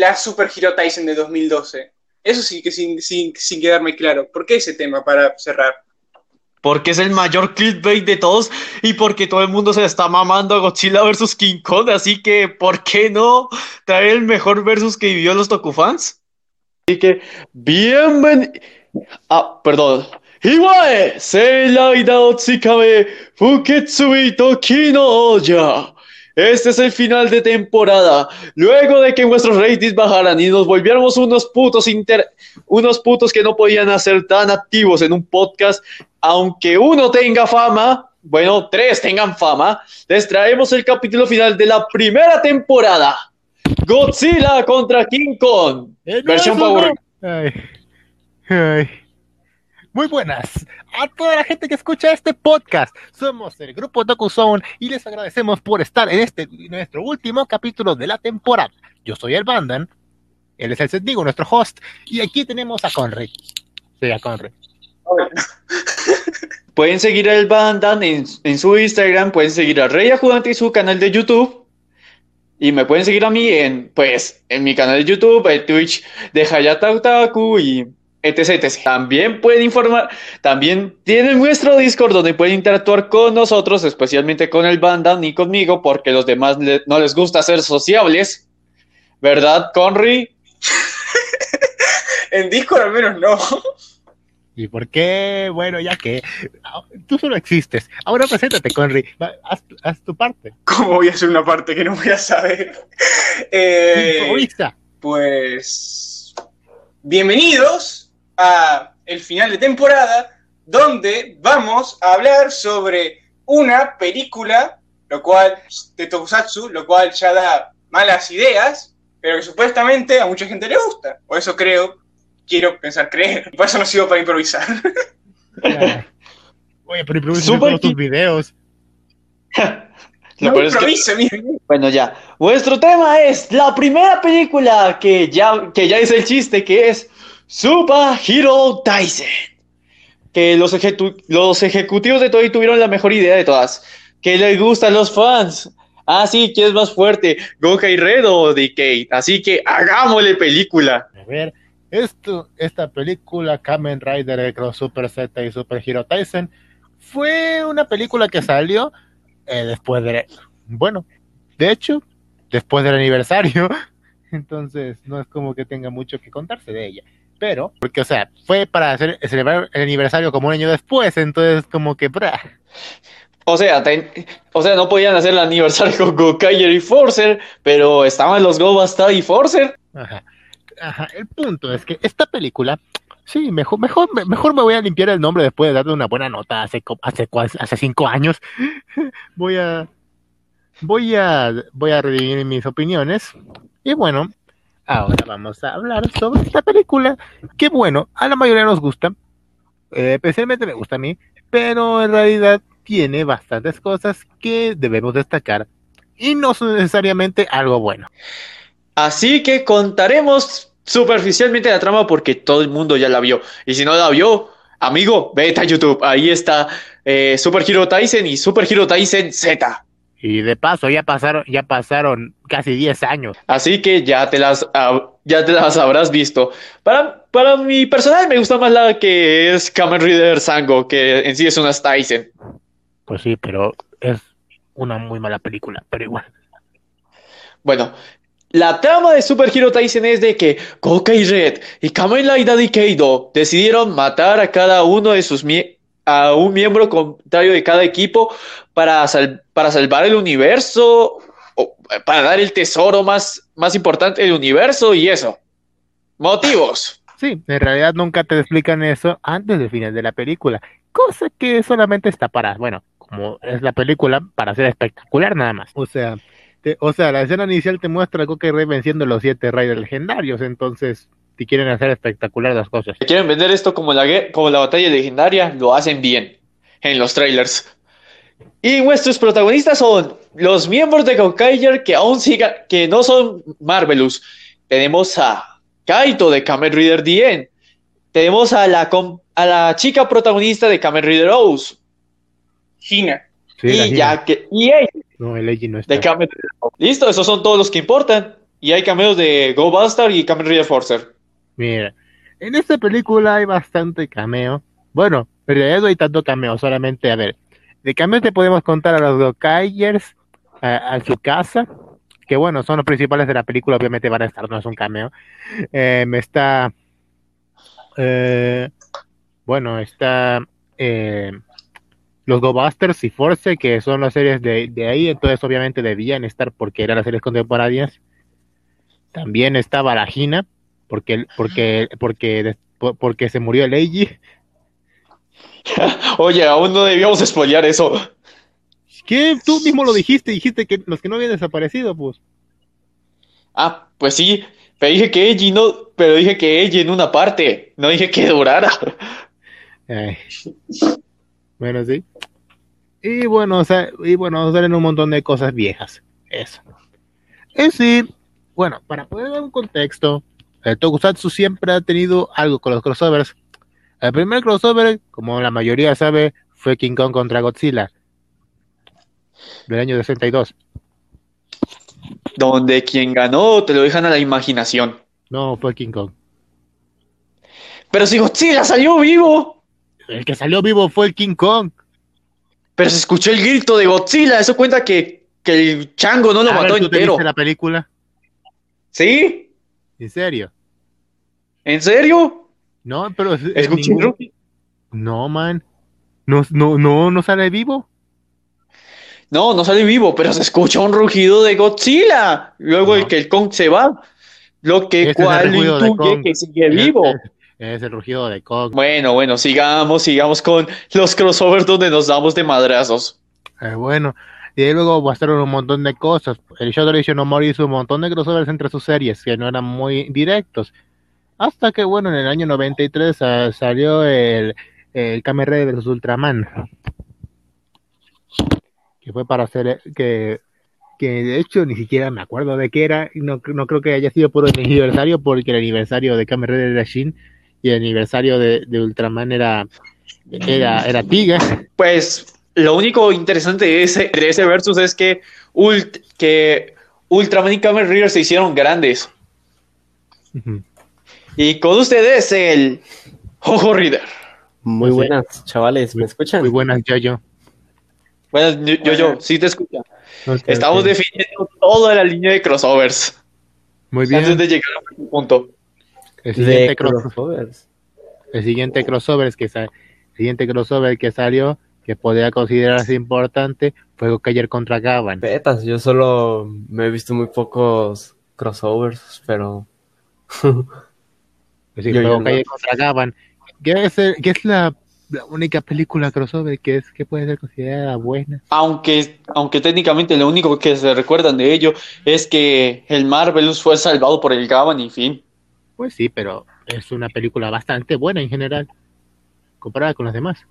duda, ¿por qué la Super Hero Tyson de 2012? Eso sí que sin, sin, sin quedarme claro. ¿Por qué ese tema para cerrar? Porque es el mayor clickbait de todos y porque todo el mundo se está mamando a Godzilla vs King Kong, así que ¿por qué no traer el mejor versus que vivió los Tokufans? Así que, bienvenido. Ah, perdón. Iwae, Seilai Daotsikabe, Fuketsui Toki no Oya. Este es el final de temporada. Luego de que nuestros ratings bajaran y nos volviéramos unos putos inter... unos putos que no podían ser tan activos en un podcast, aunque uno tenga fama, bueno, tres tengan fama, les traemos el capítulo final de la primera temporada. Godzilla contra King Kong. Eh, no, versión Power. no. Ay. Ay. Muy buenas a toda la gente que escucha este podcast. Somos el grupo Zone y les agradecemos por estar en este nuestro último capítulo de la temporada. Yo soy el Bandan, él es el Sendigo, nuestro host, y aquí tenemos a Conrad. Sí, a Conrad. Pueden seguir al Bandan en, en su Instagram, pueden seguir a Rey Ajudante y su canal de YouTube. Y me pueden seguir a mí en, pues, en mi canal de YouTube, en Twitch de Hayata Otaku y etc, etc. También pueden informar, también tienen nuestro Discord donde pueden interactuar con nosotros, especialmente con el Bandan y conmigo, porque los demás le- no les gusta ser sociables. ¿Verdad, Conry? En Discord al menos no. ¿Y por qué? Bueno, ya que tú solo existes. Ahora preséntate, Conry. Haz, haz tu parte. ¿Cómo voy a hacer una parte que no voy a saber? Eh, pues bienvenidos a el final de temporada donde vamos a hablar sobre una película, lo cual de Tokusatsu, lo cual ya da malas ideas, pero que supuestamente a mucha gente le gusta, o eso creo, quiero pensar creer, por eso no sigo para improvisar. Ya. Oye, pero improvisa tus videos. No peor es que-. Bueno, ya. Vuestro tema es la primera película que ya, que ya es el chiste, que es Super Hero Tyson. Que los, ejecu- los ejecutivos de Toei tuvieron la mejor idea de todas. Que les gustan los fans. Ah, sí, ¿quién es más fuerte? ¿Gokai Red o Decay? Así que hagámosle película. A ver, esto, esta película, Kamen Rider Cross Super Z y Super Hero Tyson, fue una película que salió eh, después de, bueno, de hecho, después del aniversario, entonces no es como que tenga mucho que contarse de ella. Pero, porque, o sea, fue para hacer, celebrar el aniversario como un año después, entonces como que, bra, O sea, ten- o sea, no podían hacer el aniversario con Gokai y Forcer, pero estaban los Go Basta y Forcer. Ajá. Ajá. El punto es que esta película, sí, mejor, mejor, me- mejor me voy a limpiar el nombre después de darle una buena nota hace, hace, hace cinco años. voy a, voy a, voy a redimir mis opiniones. Y bueno, ahora vamos a hablar sobre esta película, que bueno, a la mayoría nos gusta, eh, especialmente me gusta a mí, pero en realidad tiene bastantes cosas que debemos destacar y no son necesariamente algo bueno. Así que contaremos superficialmente la trama porque todo el mundo ya la vio. Y si no la vio, amigo, vete a YouTube. Ahí está eh, Super Hero Tyson y Super Hero Tyson Z. Y de paso, ya pasaron, ya pasaron casi 10 años. Así que ya te las, ya te las habrás visto. Para, para mi personal me gusta más la que es Kamen Rider Sango, que en sí es una Tyson. Pues sí, pero es una muy mala película, pero igual. Bueno, la trama de Super Hero Tyson es de que Gokai Red y Kamen Rider Decado decidieron matar a cada uno de sus mie- a un miembro contrario de cada equipo para, sal- para salvar el universo o para dar el tesoro más, más importante del universo y eso. Motivos. Sí, en realidad nunca te explican eso antes del final de la película, cosa que solamente está para, bueno, como es la película, para ser espectacular nada más. O sea, te- o sea, la escena inicial te muestra a Gokai Rey venciendo a los siete Raiders legendarios, entonces, si quieren hacer espectacular las cosas. Si quieren vender esto como la, como la batalla legendaria, lo hacen bien en los trailers. Y nuestros protagonistas son los miembros de Gokaiger que aún sigan, que no son Marvelous. Tenemos a Kaito de Kamen Rider DN. Tenemos a la, a la chica protagonista de Kamen Rider Ouse. Gina. Sí, y ya que y ella No, el Eiji no está. de Kamen Rider. Listo, esos son todos los que importan. Y hay cameos de Go Bastard y Kamen Rider Forcer. Mira, en esta película hay bastante cameo. Bueno, en realidad no hay tanto cameo, solamente, a ver, de cameo te podemos contar a los Gokayers, a, a su casa, que bueno, son los principales de la película, obviamente van a estar, no es un cameo. Me está, eh, bueno, está eh, los Go Busters y Force, que son las series de, de ahí, entonces obviamente debían estar porque eran las series contemporáneas. También está Barajina, porque, porque, porque, porque se murió el Eiji. Oye, aún no debíamos spoilear eso. ¿Qué? Tú mismo lo dijiste, dijiste que los que no habían desaparecido, pues. Ah, pues sí, pero dije que Eiji no, pero dije que Eiji en una parte, no dije que durara. Ay. Bueno, sí. Y bueno, o sea, y bueno, salen un montón de cosas viejas. Eso. Es decir, bueno, para poder dar un contexto, el Tokusatsu siempre ha tenido algo con los crossovers. El primer crossover, como la mayoría sabe, fue King Kong contra Godzilla del año 62. Donde quien ganó te lo dejan a la imaginación. No, fue King Kong. Pero si Godzilla salió vivo. El que salió vivo fue el King Kong. Pero se escuchó el grito de Godzilla. Eso cuenta que, que el chango no lo A ver, mató ¿tú te entero. viste la película? ¿Sí? ¿En serio? ¿En serio? No, pero Escuché ningún- No, man. No, no, no, no sale vivo. No, no sale vivo, pero se escucha un rugido de Godzilla. Luego No. el que el Kong se va. Lo que cual intuye que sigue vivo. Es, es el rugido de Kong. Bueno, bueno, sigamos, sigamos con los crossovers donde nos damos de madrazos. Eh, bueno, y ahí luego pasaron un montón de cosas. El Shodoration no Mori hizo un montón de crossovers entre sus series que no eran muy directos. Hasta que, bueno, en el año 93 ah, salió el, el Kamen Rider vs Ultraman. Que fue para hacer que, que de hecho ni siquiera me acuerdo de qué era. No, no creo que haya sido por el aniversario, porque el aniversario de Kamen Rider era Shin y el aniversario de, de Ultraman era, era, era. Pues lo único interesante de ese, de ese versus es que, Ult- que Ultraman y Kamen Rider se hicieron grandes. Ujú. Y con ustedes el Jojo Reader. Muy Sí. buenas, chavales, ¿me escuchan? Muy buenas, yo yo, yo, yo, sí te escucho. Ok, Estamos definiendo toda la línea de crossovers Muy bien. antes de llegar a un punto. El siguiente, De cross- crossovers. el siguiente crossover que el siguiente crossover que salió que podría considerarse importante fue Gokayer contra Gavan. Petas, yo solo me he visto muy pocos crossovers, pero Es decir, Yo- fue yo no. contra Gavan. Que es, el- que es la, la única película crossover que es que puede ser considerada buena. Aunque, aunque técnicamente lo único que se recuerdan de ello es que el Marvelous fue salvado por el Gavan y fin. Pues sí, pero es una película bastante buena en general comparada con las demás.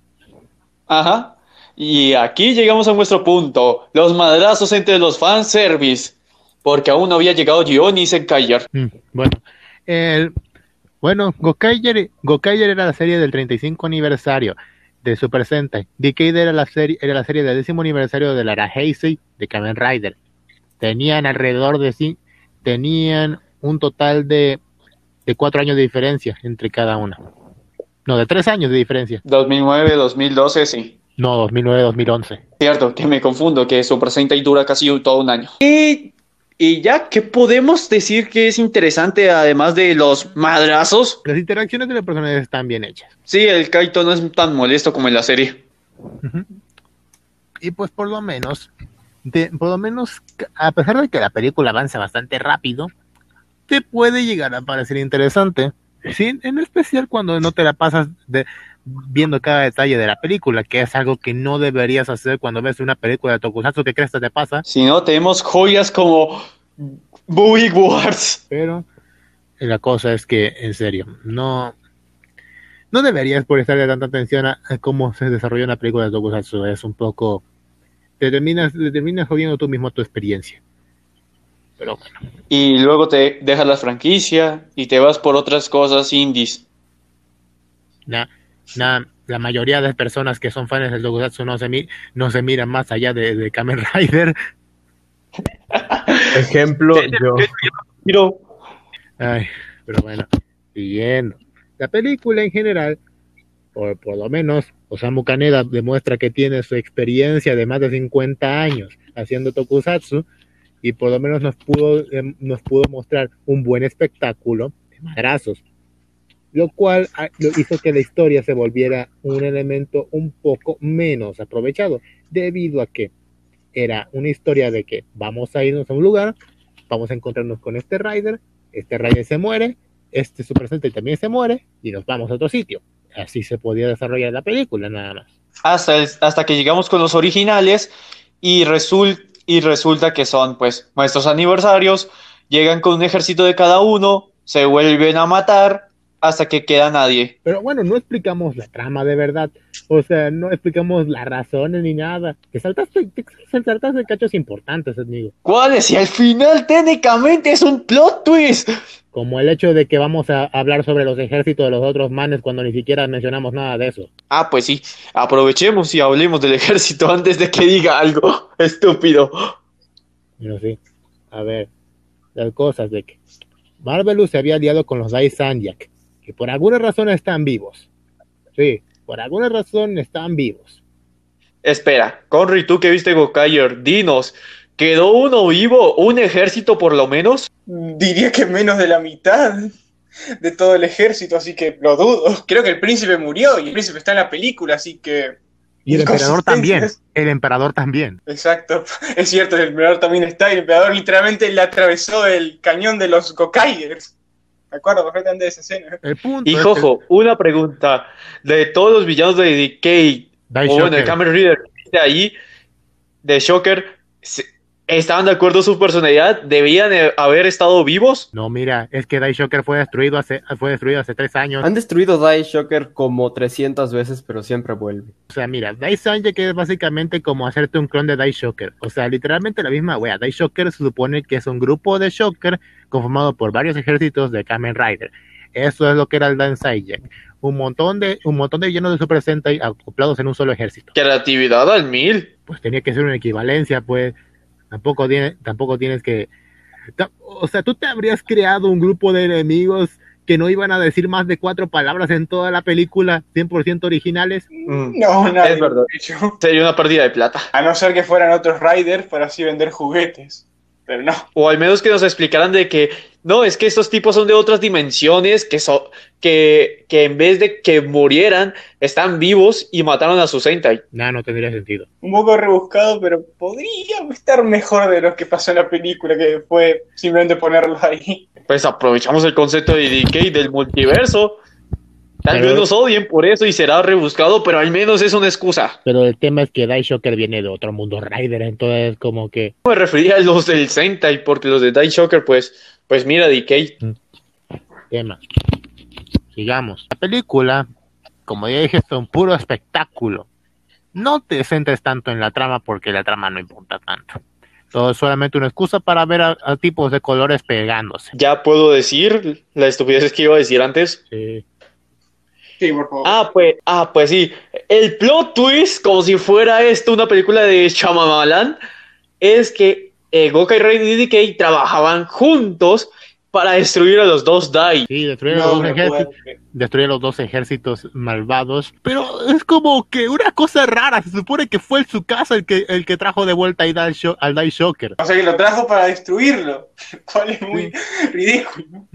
Ajá. Y aquí llegamos a nuestro punto. Los madrazos entre los fanservice. Porque aún no había llegado Gion y Senkayer. Mm, bueno, el, bueno, Gokaiger, Gokaiger era la serie del 35 aniversario de Super Sentai. Decade era la serie, era la serie del décimo aniversario de la Heisei de Kamen Rider. Tenían alrededor de sí, tenían un total de, de cuatro años de diferencia entre cada una. No, de tres años de diferencia. 2009, 2012, sí. No, 2009-2011. Cierto, que me confundo, que Super Sentai dura casi todo un año. Y, y ya, ¿qué podemos decir que es interesante además de los madrazos? Las interacciones de los personajes están bien hechas. Sí, el Kaito no es tan molesto como en la serie. Y pues por lo menos, de- por lo menos, a pesar de que la película avanza bastante rápido, te puede llegar a parecer interesante. Sí, en especial cuando no te la pasas de, viendo cada detalle de la película, que es algo que no deberías hacer cuando ves una película de Tokusatsu que crees que te pasa, Si no, tenemos joyas como Boogie Wars. pero la cosa es que, en serio, no, no deberías prestarle tanta atención a, a cómo se desarrolla una película de Tokusatsu, es un poco, te terminas, te terminas jodiendo tú mismo tu experiencia. Pero bueno, Y luego te dejas la franquicia y te vas por otras cosas indies. na- na- la mayoría de personas que son fans del Tokusatsu no se, mi- no se miran más allá de, de Kamen Rider. ejemplo, yo. Ay, pero bueno, siguiendo. La película en general, por, por lo menos, Osamu Kaneda demuestra que tiene su experiencia de más de 50 años haciendo tokusatsu y por lo menos nos pudo, em, nos pudo mostrar un buen espectáculo de madrazos, lo cual ah, lo hizo que la historia se volviera un elemento un poco menos aprovechado, debido a que era una historia de que vamos a irnos a un lugar, vamos a encontrarnos con este rider, este rider se muere, este Super Sentai también se muere y nos vamos a otro sitio. Así se podía desarrollar la película nada más. Hasta, el- hasta que llegamos con los originales y, resul- y resulta que son pues nuestros aniversarios, llegan con un ejército de cada uno, se vuelven a matar hasta que queda nadie. Pero bueno, no explicamos la trama de verdad. O sea, no explicamos las razones ni nada. Te saltaste, te saltaste cachos importantes, amigo. ¿Cuáles? Y al final técnicamente es un plot twist. Como el hecho de que vamos a hablar sobre los ejércitos de los otros manes cuando ni siquiera mencionamos nada de eso. Ah, pues sí, aprovechemos y hablemos del ejército antes de que diga algo estúpido. Pero sí. A ver, las cosas de que Marvelous se había aliado con los Dai Sanjak, que por alguna razón están vivos. Sí, por alguna razón están vivos. Espera, Conry, tú que viste Gokaier, dinos, ¿quedó uno vivo? ¿Un ejército por lo menos? Diría que menos de la mitad de todo el ejército, así que lo dudo. Creo que el príncipe murió y el príncipe está en la película, así que... Y el emperador también. El emperador también. Exacto, es cierto, el emperador también está y el emperador literalmente le atravesó el cañón de los Gokaigers. Me acuerdo perfectamente de esa escena. El punto Y es que Jojo, una pregunta. De todos los villanos de Decay, o bueno, de Kamen Rider, de ahí, de Shocker, se- ¿estaban de acuerdo su personalidad? ¿Debían eh, haber estado vivos? No, mira, es que Dai Shocker fue destruido hace, fue destruido hace tres años. Han destruido Dai Shocker como 300 veces, pero siempre vuelve. O sea, mira, Dai Sanjak es básicamente como hacerte un clon de Dai Shocker. O sea, literalmente la misma wea. Dai Shocker se supone que es un grupo de Shocker conformado por varios ejércitos de Kamen Rider. Eso es lo que era el Dan Sanjak. Un montón de, un montón de villanos de Super Sentai acoplados en un solo ejército. Creatividad al mil. Pues tenía que ser una equivalencia, pues. Tampoco, tiene, tampoco tienes que. O sea, tú te habrías creado un grupo de enemigos que no iban a decir más de cuatro palabras en toda la película, 100% originales. Mm, No, Es verdad. Sería una pérdida de plata. A no ser que fueran otros Riders para así vender juguetes. Pero no. O al menos que nos explicaran de que, no, es que estos tipos son de otras dimensiones, que, son que, que en vez de que murieran, están vivos y mataron a su Sentai. Nada, no tendría sentido. Un poco rebuscado, pero podría estar mejor de lo que pasó en la película, que fue simplemente ponerlos ahí. Pues aprovechamos el concepto de Decay del multiverso. Tal Pero- vez nos odien por eso y será rebuscado, pero al menos es una excusa. Pero el tema es que Dai Shocker viene de otro mundo Rider, entonces como que Me refería a los del Sentai, porque los de Die Shocker, pues, pues mira, Decay. tema. Sigamos. La película, como ya dije, es un puro espectáculo. No te centres tanto en la trama porque la trama no importa tanto. Todo es solamente una excusa para ver a, a tipos de colores pegándose. Ya puedo decir la estupidez que iba a decir antes. Sí. Sí, por favor. Ah, pues, ah, pues sí. El plot twist, como si fuera esto una película de Shyamalan, es que eh, Gokai Raiden y Decay trabajaban juntos para destruir a los dos Dai. Sí, destruir, No los destruir los dos ejércitos malvados. Pero es como que una cosa rara. Se supone que fue su casa el que, el que trajo de vuelta a al Dai Shocker. O sea que lo trajo para destruirlo. Cual es muy ridículo.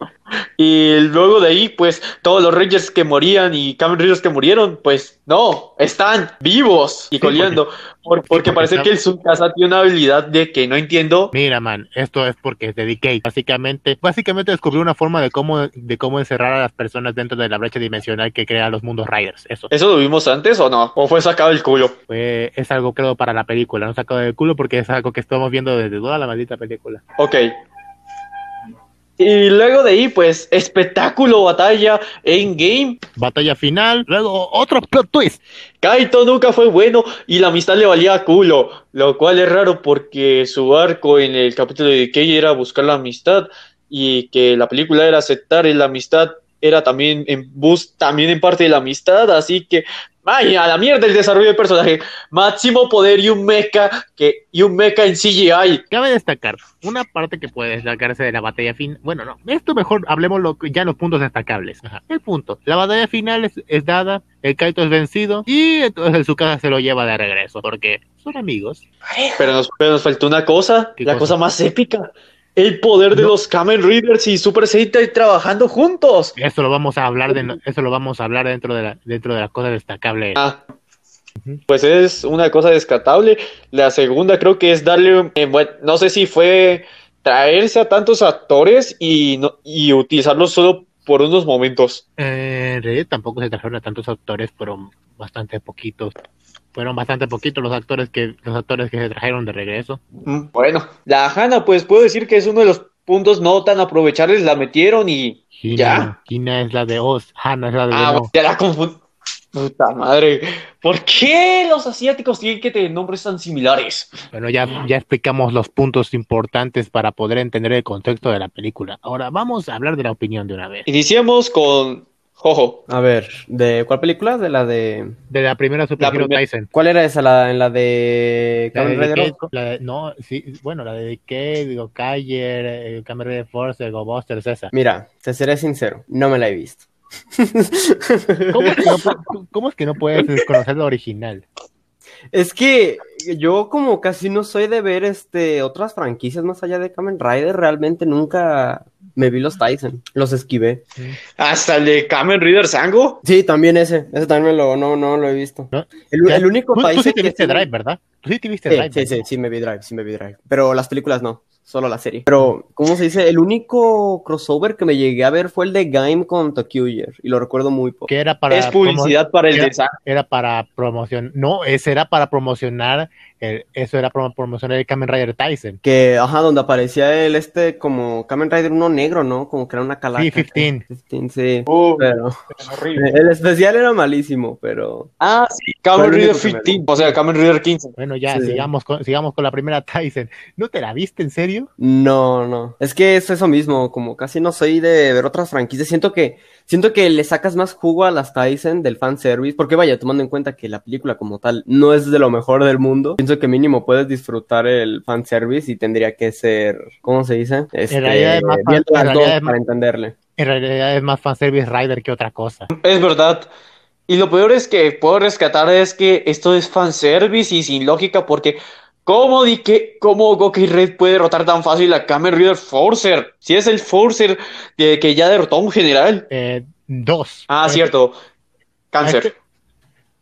Y luego de ahí, pues, todos los Rangers que morían y Kamen Riders que murieron, pues, no, están vivos y Sí, coleando. Por- porque porque parece está- que el Tsukasa tiene una habilidad de que no entiendo. Mira, man, esto es porque es de Decay. Básicamente, básicamente descubrió una forma de cómo, de cómo encerrar a las personas dentro de la brecha dimensional que crea los mundos Riders. Eso. ¿Eso lo vimos antes o no? ¿O fue sacado el culo? Es algo, creo, para la película. No sacado del culo porque es algo que estamos viendo desde toda la maldita película. Ok. Y luego de ahí, pues, espectáculo, batalla, endgame. Batalla final, luego otro plot twist. Kaito nunca fue bueno y la amistad le valía a culo, lo cual es raro porque su arco en el capítulo de Decay era buscar la amistad y que la película era aceptar la amistad era también en bus, también en parte de la amistad, así que Ay, a la mierda el desarrollo del personaje. Máximo poder y un mecha que y un mecha en CGI. Cabe destacar una parte que puede destacarse de la batalla final. Bueno, no, esto mejor hablemos lo, ya los puntos destacables. Ajá. El punto, la batalla final es, es, dada, el Kaito es vencido y entonces el Tsukasa se lo lleva de regreso porque son amigos. Pero nos, pero nos faltó una cosa, la cosa? cosa? más épica. El poder de No. los Kamen Readers y Super Sentai trabajando juntos. Eso lo vamos a hablar de, eso lo vamos a hablar dentro de la, dentro de las cosas destacables. Ah, pues es una cosa descartable. La segunda creo que es darle, un- eh, bueno, no sé si fue traerse a tantos actores y, no- y utilizarlos solo por unos momentos. Eh, en realidad tampoco se trajeron a tantos actores, fueron bastante poquitos. Fueron bastante poquitos los actores que los actores que se trajeron de regreso. Mm, Bueno, la Hana, pues puedo decir que es uno de los puntos no tan aprovechables, la metieron y Hina, Ya. Hina es la de Oz, Hana es la de Ah, Beno. ya la confundí. Puta madre. ¿Por qué los asiáticos tienen que tener nombres tan similares? Bueno, ya, ya explicamos los puntos importantes para poder entender el contexto de la película. Ahora vamos a hablar de la opinión de una vez. Iniciamos con Jojo. A ver, ¿de cuál película? De la de... De la primera Super La Hero Tyson. ¿Cuál era esa? ¿La, en la de La de Rider? La de- no, sí, bueno, la de Decade, digo, Kayer, eh, Kamen Rider Force, Go Busters, esa. Mira, te seré sincero, no me la he visto. ¿Cómo es que no, cómo es que no puedes desconocer la original? Es que yo como casi no soy de ver este otras franquicias más allá de Kamen Rider, realmente nunca me vi los Tyson, los esquivé. Hasta el de Kamen Rider Sango. Sí, también ese, ese también me lo, no, no lo he visto. ¿No? El, único Tú, tú Tyson sí te que viste Drive, ¿verdad? Tú sí te viste Sí, Drive. sí, ¿verdad? sí, sí me vi Drive, sí me vi Drive. Pero las películas no, solo la serie. Pero, ¿cómo se dice? El único crossover que me llegué a ver fue el de Gaim con Tokyuger, y lo recuerdo muy poco. Que era para es publicidad para el era- de Sango. era para promocionar, no, ese era para promocionar, el- eso era para promocionar el Kamen Rider Tyson. Que, ajá, donde aparecía el este como Kamen Rider uno negro, ¿no? Como que era una calaca. Sí, 15. 15, sí. Uh, Pero es horrible. el especial era malísimo, pero Ah, sí, Kamen Rider único que me 15, o sea, Kamen Rider 15. Bueno, ya, Sí. sigamos con, sigamos con la primera Tyson. ¿No te la viste en serio? no, no. Es que es eso mismo, como casi no soy de ver otras franquicias. Siento que, siento que le sacas más jugo a las Tyson del fanservice, porque vaya, tomando en cuenta que la película como tal no es de lo mejor del mundo, pienso que mínimo puedes disfrutar el fanservice y tendría que ser, ¿cómo se dice? Este, realidad es más fan- en las realidad dos es más- para entenderle. En realidad es más fanservice Rider que otra cosa. Es verdad. Y lo peor es que puedo rescatar es que esto es fanservice y sin lógica porque ¿cómo di que cómo Goki Red puede derrotar tan fácil a Kamen Rider Forcer? Si es el Forcer de que ya derrotó a un general. Eh, dos. Ah, Eh, cierto. Cáncer.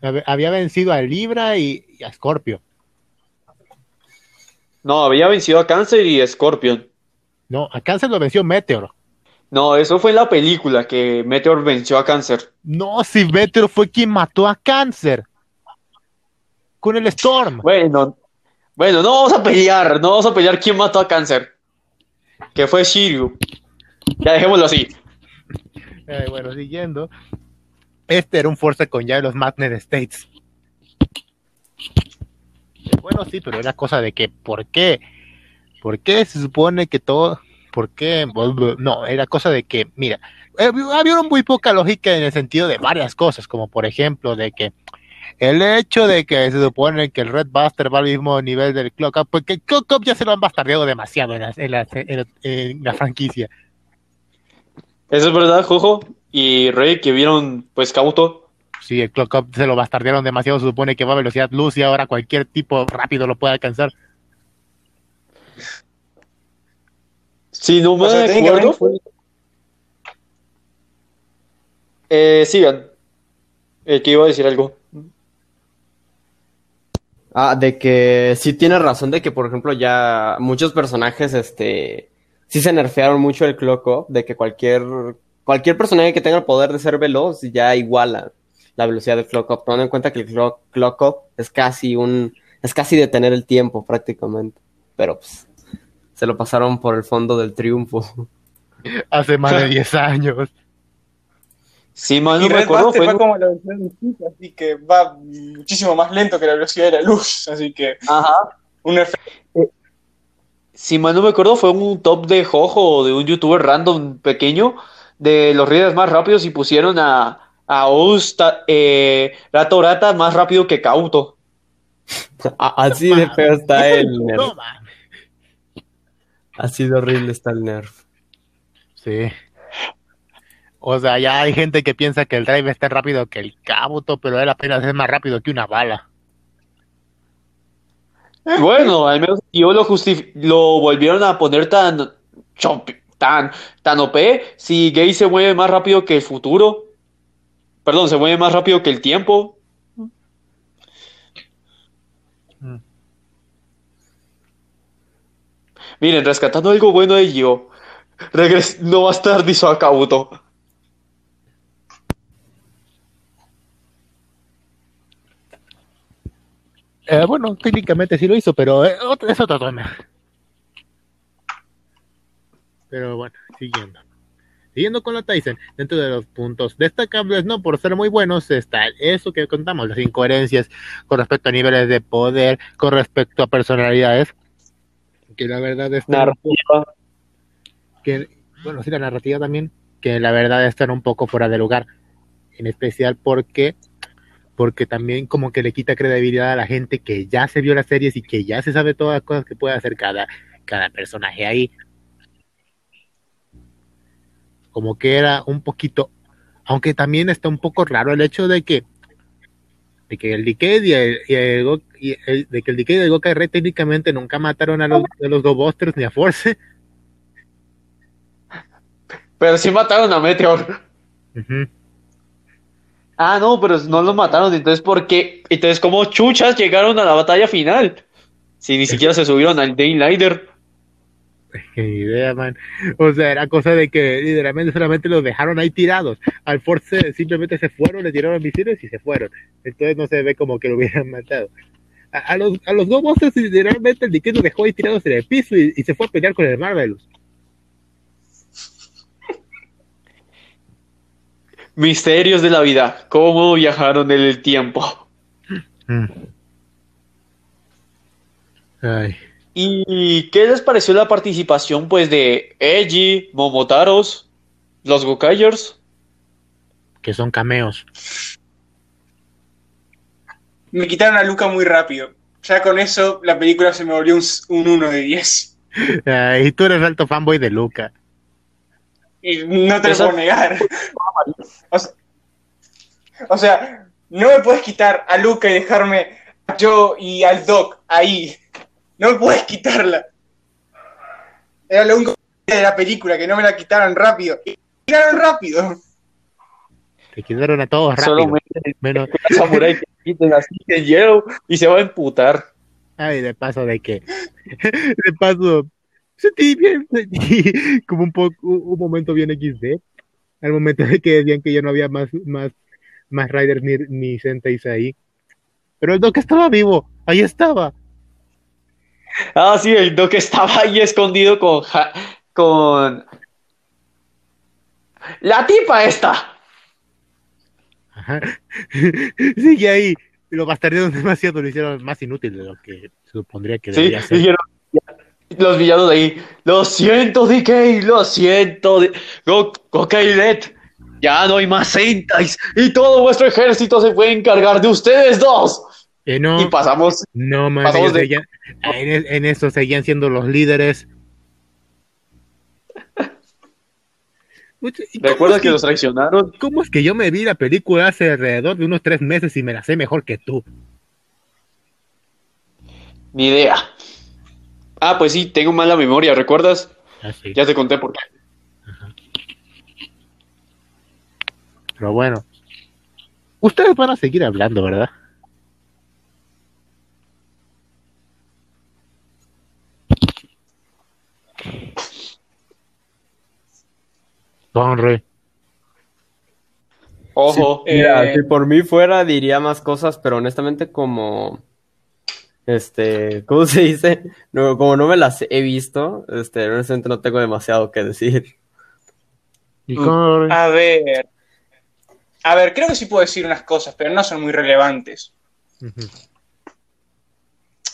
hab- Había vencido a Libra y, y a Scorpio. No, había vencido a Cáncer y Scorpion. No, a Cáncer lo venció Meteor. No, eso fue en la película que Meteor venció a Cáncer. No, si Meteor fue quien mató a Cáncer. Con el Storm. Bueno, bueno, no vamos a pelear, no vamos a pelear quién mató a Cáncer. Que fue Shiryu. Ya dejémoslo así. Bueno, siguiendo. Este era un fuerza con ya los Magnet States. Bueno, sí, pero era cosa de que, ¿por qué? ¿Por qué se supone que todo? ¿Por qué? No, era cosa de que, mira, eh, había muy poca lógica en el sentido de varias cosas, como por ejemplo de que el hecho de que se supone que el Red Buster va al mismo nivel del Clock Up, porque el Clock Up ya se lo han bastardeado demasiado en la, en la- en la- en la franquicia. Eso es verdad, Jojo. Y Rey, que vieron, pues, Kabuto. Sí, el Clock Up se lo bastardearon demasiado, se supone que va a velocidad luz y ahora cualquier tipo rápido lo puede alcanzar. Si no me O sea, acuerdo, fue- Eh, sigan. El que iba a decir algo. Ah, de que sí tienes razón de que, por ejemplo, ya muchos personajes, este, sí se nerfearon mucho el Clock Up, de que cualquier, cualquier personaje que tenga el poder de ser veloz ya iguala la velocidad del Clock Up, tomando en cuenta que el Clock, Clock Up es casi un, es casi detener el tiempo prácticamente, pero pues, se lo pasaron por el fondo del triunfo. Hace más de 10 años. Si mal Y no acuerdo, Buster fue. va como la velocidad de luz, así que va muchísimo más lento que la velocidad de la luz. Así que Ajá. un efecto. Si mal no me acuerdo, fue un top de Jojo o de un youtuber random pequeño de los riders más rápidos y pusieron a, a Usta, eh, Rato Rata más rápido que Kauto. A- Así de feo está el nerf. Así de horrible está el nerf. Sí. O sea, ya hay gente que piensa que el drive es tan rápido que el Kabuto, pero él apenas es más rápido que una bala. Bueno, al menos yo lo justif- lo volvieron a poner tan tan tan OP si Gay se mueve más rápido que el futuro. Perdón, se mueve más rápido que el tiempo. Mm. Miren, rescatando algo bueno de Gio. Regres no va a estar Diso a Kabuto. Eh, bueno, técnicamente sí lo hizo, pero eh, otro- es otro tema. Pero bueno, siguiendo. Siguiendo con la Tyson, dentro de los puntos destacables, no por ser muy buenos, está eso que contamos, las incoherencias con respecto a niveles de poder, con respecto a personalidades, que la verdad es Narrativa. que, bueno, sí, la narrativa también, que la verdad están un poco fuera de lugar, en especial porque, porque también como que le quita credibilidad a la gente que ya se vio las series y que ya se sabe todas las cosas que puede hacer cada, cada personaje ahí. Como que era un poquito, aunque también está un poco raro el hecho de que de que el Decade y el, y el y el- de que el Decade y el Red técnicamente nunca mataron a los, a los ni a Force. Pero sí mataron a Meteor. Ah, no, pero no los mataron. Entonces, ¿por qué? Entonces, ¿cómo chuchas llegaron a la batalla final? Si ni siquiera se subieron al Daylighter. Ni idea, man. O sea, era cosa de que literalmente solamente los dejaron ahí tirados. Al Force simplemente se fueron, le tiraron misiles y se fueron. Entonces no se ve como que lo hubieran matado. A, los, a los Go-Busters literalmente el Decade los dejó ahí tirados en el piso y, y se fue a pelear con el Marvelous. Misterios de la vida. ¿Cómo viajaron en el tiempo? Ay. ¿Y qué les pareció la participación, pues, de Eiji, Momotaros, los Gokayers? Que son cameos. Me quitaron a Luca muy rápido. Ya con eso la película se me volvió un, un 1 de 10. Ay, y tú eres alto fanboy de Luca. Y no te lo Esa- puedo negar. O sea, o sea, no me puedes quitar a Luca y dejarme a yo y al Doc ahí. No me puedes quitarla. Era lo único de la película, que no me la quitaron rápido. Y quitaron rápido. Te quedaron a todos rápido. Solamente Menos, el samurái que quiten así de hielo y se va a emputar. ay, de paso de que, de paso, sentí bien, sentí como un poco, un momento bien XD, al momento de que decían que ya no había más, más, más Riders ni, ni Sentais ahí. Pero el Doc estaba vivo, ahí estaba. Ah, sí, el Doc estaba ahí escondido con... Ja- con... La tipa esta. Ajá. Sigue ahí. Lo bastardearon demasiado, lo hicieron más inútil de lo que supondría que Sí, debería ser. Los villanos de ahí. Lo siento, DK, lo siento. de- Go, Gokailet. Ya no hay más Sentais y todo vuestro ejército se puede encargar de ustedes dos. Eh, no, Y pasamos. no, man, pasamos ellos de- seguían- en, en eso seguían siendo los líderes. Mucho- ¿y cómo ¿Recuerdas es que los traicionaron? ¿Cómo es que yo me vi la película hace alrededor de unos tres meses y me la sé mejor que tú? Ni idea. Ah, pues sí, tengo mala memoria, ¿recuerdas? Así. Ya te conté por qué. Pero bueno. Ustedes van a seguir hablando, ¿verdad? Sonre. Ojo. Mira, Eh, si por mí fuera diría más cosas, pero honestamente como este, ¿cómo se dice? No, como no me las he visto, este, honestamente no tengo demasiado que decir. ¿Y Mm. A ver. A ver, creo que sí puedo decir unas cosas, pero no son muy relevantes.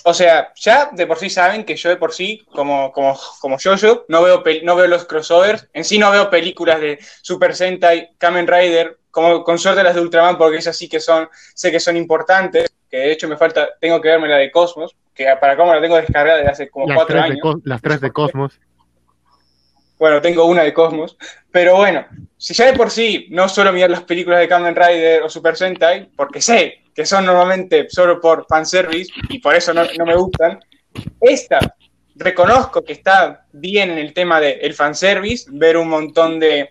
O sea, ya de por sí saben que yo de por sí, como, como, como yo, no veo, pel- no veo los crossovers, en sí no veo películas de Super Sentai, Kamen Rider, como con suerte las de Ultraman, porque esas sí que son, sé que son importantes, que de hecho me falta, tengo que verme la de Cosmos, que para cómo la tengo descargada desde hace como Las cuatro de años. Las tres de Cosmos. Bueno, tengo una de Cosmos. Pero bueno, si ya de por sí no suelo mirar las películas de Kamen Rider o Super Sentai, porque sé que son normalmente solo por fanservice y por eso no, no me gustan, esta reconozco que está bien en el tema del fanservice, ver un montón de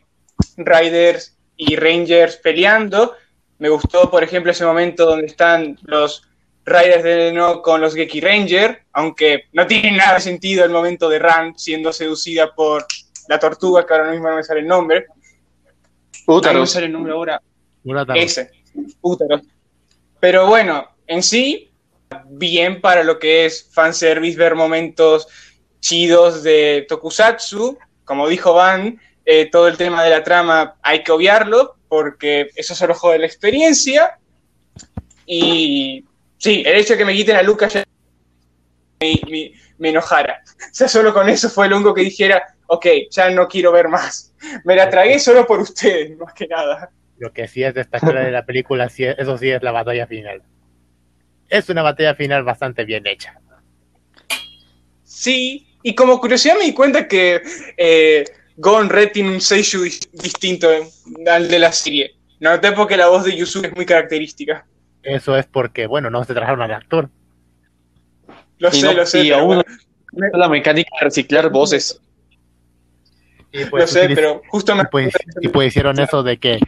Riders y Rangers peleando. Me gustó, por ejemplo, ese momento donde están los Riders de no con los Geki Ranger, aunque no tiene nada de sentido el momento de Ran siendo seducida por la tortuga, que ahora mismo no me sale el nombre. Ah, no me sale el nombre ahora. Ese, útero. Pero bueno, en sí, bien para lo que es fanservice, ver momentos chidos de Tokusatsu. Como dijo Van, eh, todo el tema de la trama hay que obviarlo, porque eso solo jode la experiencia. Y sí, el hecho de que me quiten a Lucas ya me, me- me enojara. O sea, solo con eso fue lo único que dijera, ok, ya no quiero ver más. Me la tragué solo por ustedes, más que nada. Lo que sí es destacable de la película, es- eso sí es la batalla final. Es una batalla final bastante bien hecha. Sí, y como curiosidad me di cuenta que eh, Gon Red tiene un seiyuu dis- distinto al de la serie. Noté porque la voz de Yusuke es muy característica. Eso es porque, bueno, no se trajeron al actor. Lo Y sé, no- lo sé. y pero, aún la mecánica de reciclar voces. Y lo pues, sé, pero justo me... y pues, y pues hicieron eso de que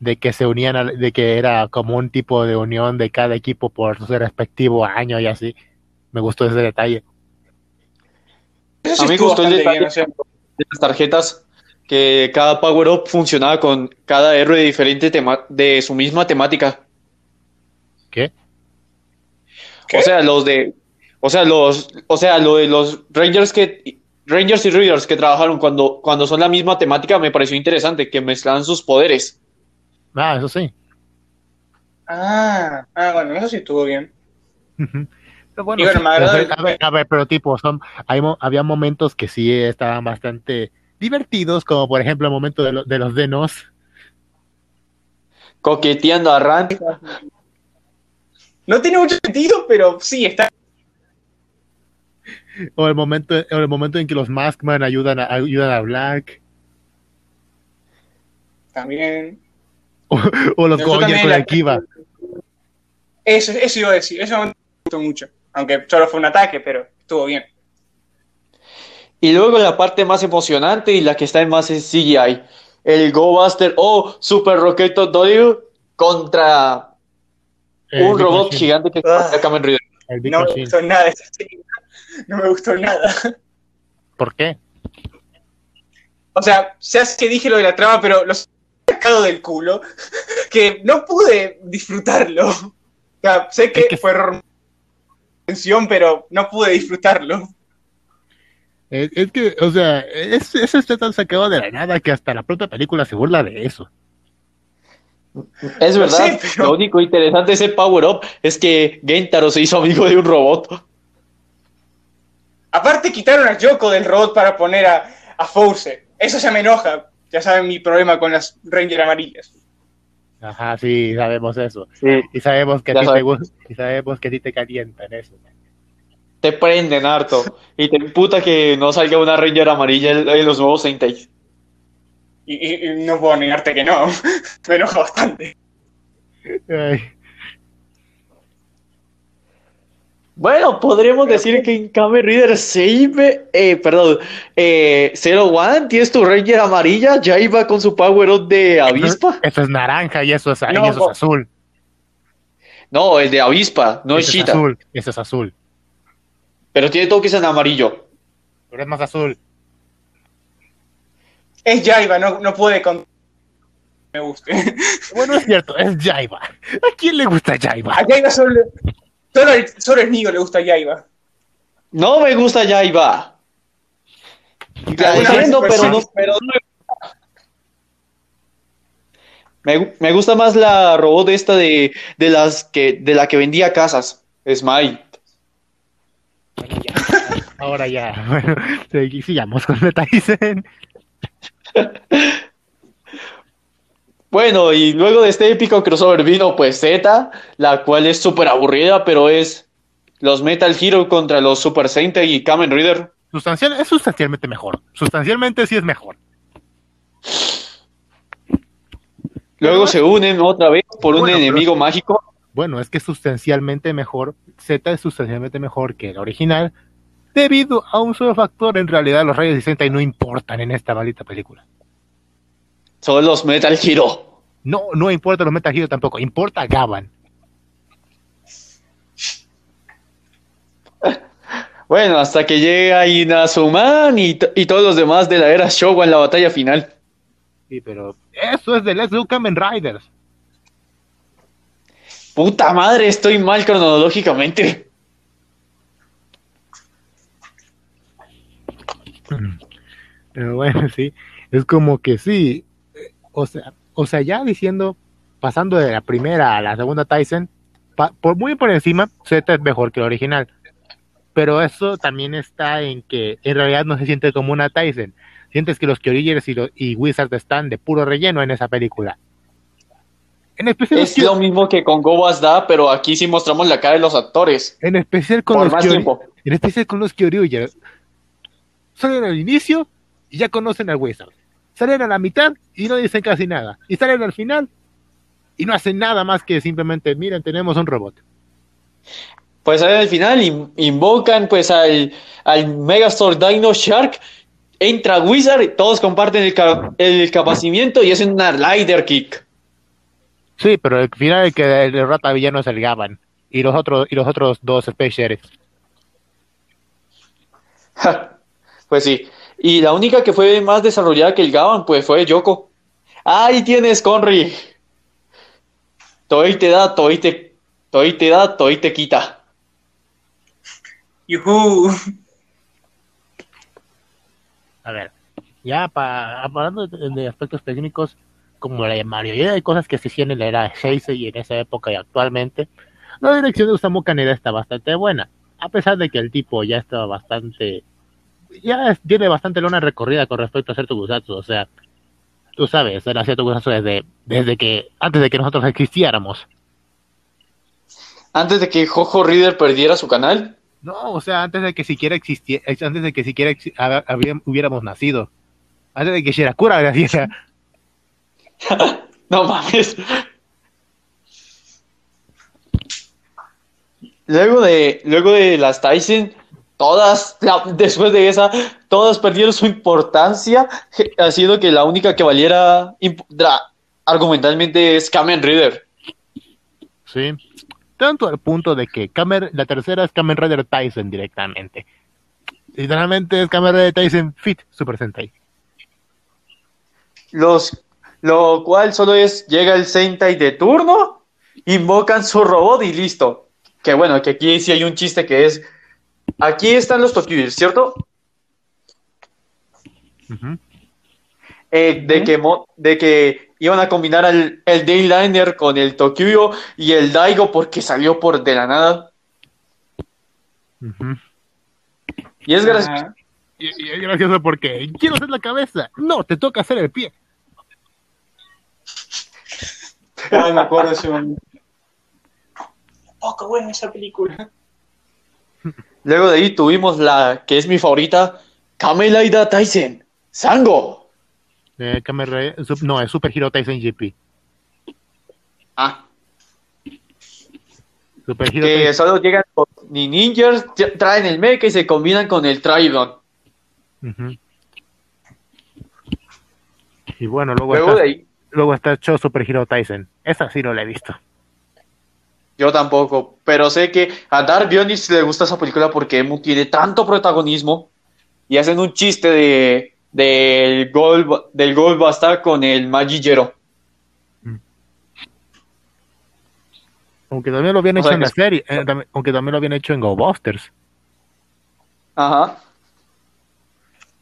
de que se unían, de que era como un tipo de unión de cada equipo por su respectivo año y así. Me gustó ese detalle. Eso sí A mí me gustó el detalle bien, o sea, de las tarjetas que cada power up funcionaba con cada héroe diferente tema de su misma temática. ¿Qué? ¿Qué? O sea, los de o sea, los o sea, lo de los Rangers que Rangers y Readers que trabajaron cuando cuando son la misma temática me pareció interesante que mezclan sus poderes. Ah, eso sí. Ah, ah, bueno, eso sí estuvo bien. Pero bueno, bueno, sí, a, ver, a pero tipo, son, hay, había momentos que sí estaban bastante divertidos, como por ejemplo el momento de, lo- de los denos. Coqueteando a Rand. No tiene mucho sentido, pero sí, está... O el momento, o el momento en que los Maskman ayudan a, ayudan a Black. También... O, o los también con la- el Kiva. Eso, eso iba a decir, eso me gustó mucho. Aunque solo fue un ataque, pero estuvo bien. Y luego la parte más emocionante y la que está en más es CGI. El Go Buster o Super Roqueto W contra El un Big robot Machine, gigante que Ah. Kamen Rider. No me gustó nada esa serie. No me gustó nada. ¿Por qué? O sea, ya sé que dije lo de la trama, pero lo he sacado del culo, que no pude disfrutarlo. O sea, sé que, Es que- fue error atención, pero no pude disfrutarlo. Es, es que, o sea, es, eso está tan sacado de la nada que hasta la propia película se burla de eso. Es verdad, sé, pero- lo único interesante de ese Power Up es que Gentaro se hizo amigo de un robot. Aparte, quitaron a Yoko del robot para poner a, a Force. Eso ya me enoja. Ya saben mi problema con las Ranger amarillas. Ajá, sí, sabemos eso. Sí. Y sabemos que a ti te gusta, y sabemos que a ti te calientan eso. Te prenden harto. Y te imputa que no salga una Ranger amarilla en, en los nuevos Sentai. Y, y- y no puedo negarte que no. me enoja bastante. Ay, Bueno, podríamos decir que en Kamen Rider Save, eh, perdón, eh, Zero One, tienes tu Ranger amarilla, ya iba con su Power Up de avispa. Eso es naranja y eso es, y No, eso es azul. No, el de avispa, no es Eso Cheetah. azul. Eso es azul. Pero tiene toques en amarillo. Pero es más azul. Es Jaiba, no, no puede con... Me guste. Bueno, es cierto, es Jaiba. ¿A quién le gusta Jaiba? A Jaiba solo, solo, el- solo el Nigo le gusta a Jaiba. No me gusta. La pues, pero no, sí. pero no me gusta. Me, gu- me gusta más la robot esta de, de las que de la que vendía casas, Smile. Ahora ya, bueno, sigamos con Tyson. Bueno, y luego de este épico crossover vino pues Z, la cual es súper aburrida, pero es los Metal Hero contra los Super Sentai y Kamen Rider. Sustancial, es sustancialmente mejor. Sustancialmente sí es mejor. Luego se unen otra vez por un pero- enemigo mágico. Bueno, es que es sustancialmente mejor. Z es sustancialmente mejor que el original. Debido a un solo factor, en realidad los rayos de Sentai no importan en esta maldita película. Son los Metal Hero. No, no importa los Metal Hero tampoco, importa Gaban. Bueno, hasta que llega Inazuman y, y todos los demás de la era Showa en la batalla final. Sí, pero eso es de Let's Do Kamen Riders. Puta madre, estoy mal cronológicamente. Pero bueno, sí, es como que sí. O sea, o sea, ya diciendo, pasando de la primera a la segunda Tyson, pa- por muy por encima, Z es mejor que el original. Pero eso también está en que en realidad no se siente como una Tyson. Sientes que los Kyoriggers y, los, y Wizards están de puro relleno en esa película. En especial, Es lo mismo que con Gobas Da, pero aquí sí mostramos la cara de los actores. en especial con Por los más Kyori- tiempo. En especial con los Kyoryugers. Salen al inicio y ya conocen al Wizard. Salen a la mitad y no dicen casi nada. Y salen al final y no hacen nada más que simplemente, miren, tenemos un robot. Pues al final in- invocan pues al, al Megazord Dino Shark, entra Wizard, todos comparten el, ca- el capacimiento y hacen una Lider Kick. Sí, pero al final el que el rata villano es el Gaban. Y los otros, y los otros dos Space Sheriffs. Pues sí. Y la única que fue más desarrollada que el Gaban pues fue Yoko. Ahí tienes, Conry. Toy te da, Toy te, Toy te da, Toy te quita. Yuhu. A ver, ya pa- hablando de, de aspectos técnicos, como la mayoría de cosas que se hacían en la era Heisei y en esa época y actualmente, la dirección de Osamu Kaneda está bastante buena, a pesar de que el tipo ya estaba bastante, ya tiene bastante lona recorrida con respecto a hacer Tokusatsu, o sea, tú sabes, él hacía Tokusatsu desde, desde que, antes de que nosotros existiéramos. Antes de que Jojo Reader perdiera su canal. No, o sea, antes de que siquiera existiera, antes de que siquiera hubiéramos nacido, antes de que Shirakura naciera. No mames. Luego de, luego de las Tyson, todas, después de esa, todas perdieron su importancia, haciendo que la única que valiera argumentalmente es Kamen Rider. Sí. Tanto al punto de que Kamen- la tercera es Kamen Rider Tyson directamente. Literalmente es Kamen Rider Tyson Fit Super Sentai. Los, lo cual solo es, llega el Sentai de turno, invocan su robot y listo. Que bueno, que aquí sí hay un chiste que es, aquí están los Tokyo, ¿cierto? Eh, de, que mo- de que iban a combinar al, el Dayliner con el Tokyo y el Daigo porque salió por de la nada. Y es gracioso. Ajá. Y, y es gracioso porque quiero hacer la cabeza. No, te toca hacer el pie. Ay, me acuerdo de ese momento. Poco buena esa película. Luego de ahí tuvimos la que es mi favorita, Kamelaida Tyson, Sango. Eh, no, es Super Hero Tyson GP. Ah, Super Hero que Tyson- solo llegan los ni ninjas, tra- traen el mecha y se combinan con el Tridon. Ujú. Y bueno, luego, Luego está, de ahí, luego está Cho Super Hero Tyson. Esa sí no la he visto. Yo tampoco, pero sé que a Dark Bionis le gusta esa película porque Emu tiene tanto protagonismo y hacen un chiste de del gol del gol con el Magillero. Aunque también lo habían O hecho en la es- serie. eh, también- aunque también lo habían hecho en Go Busters. Ajá.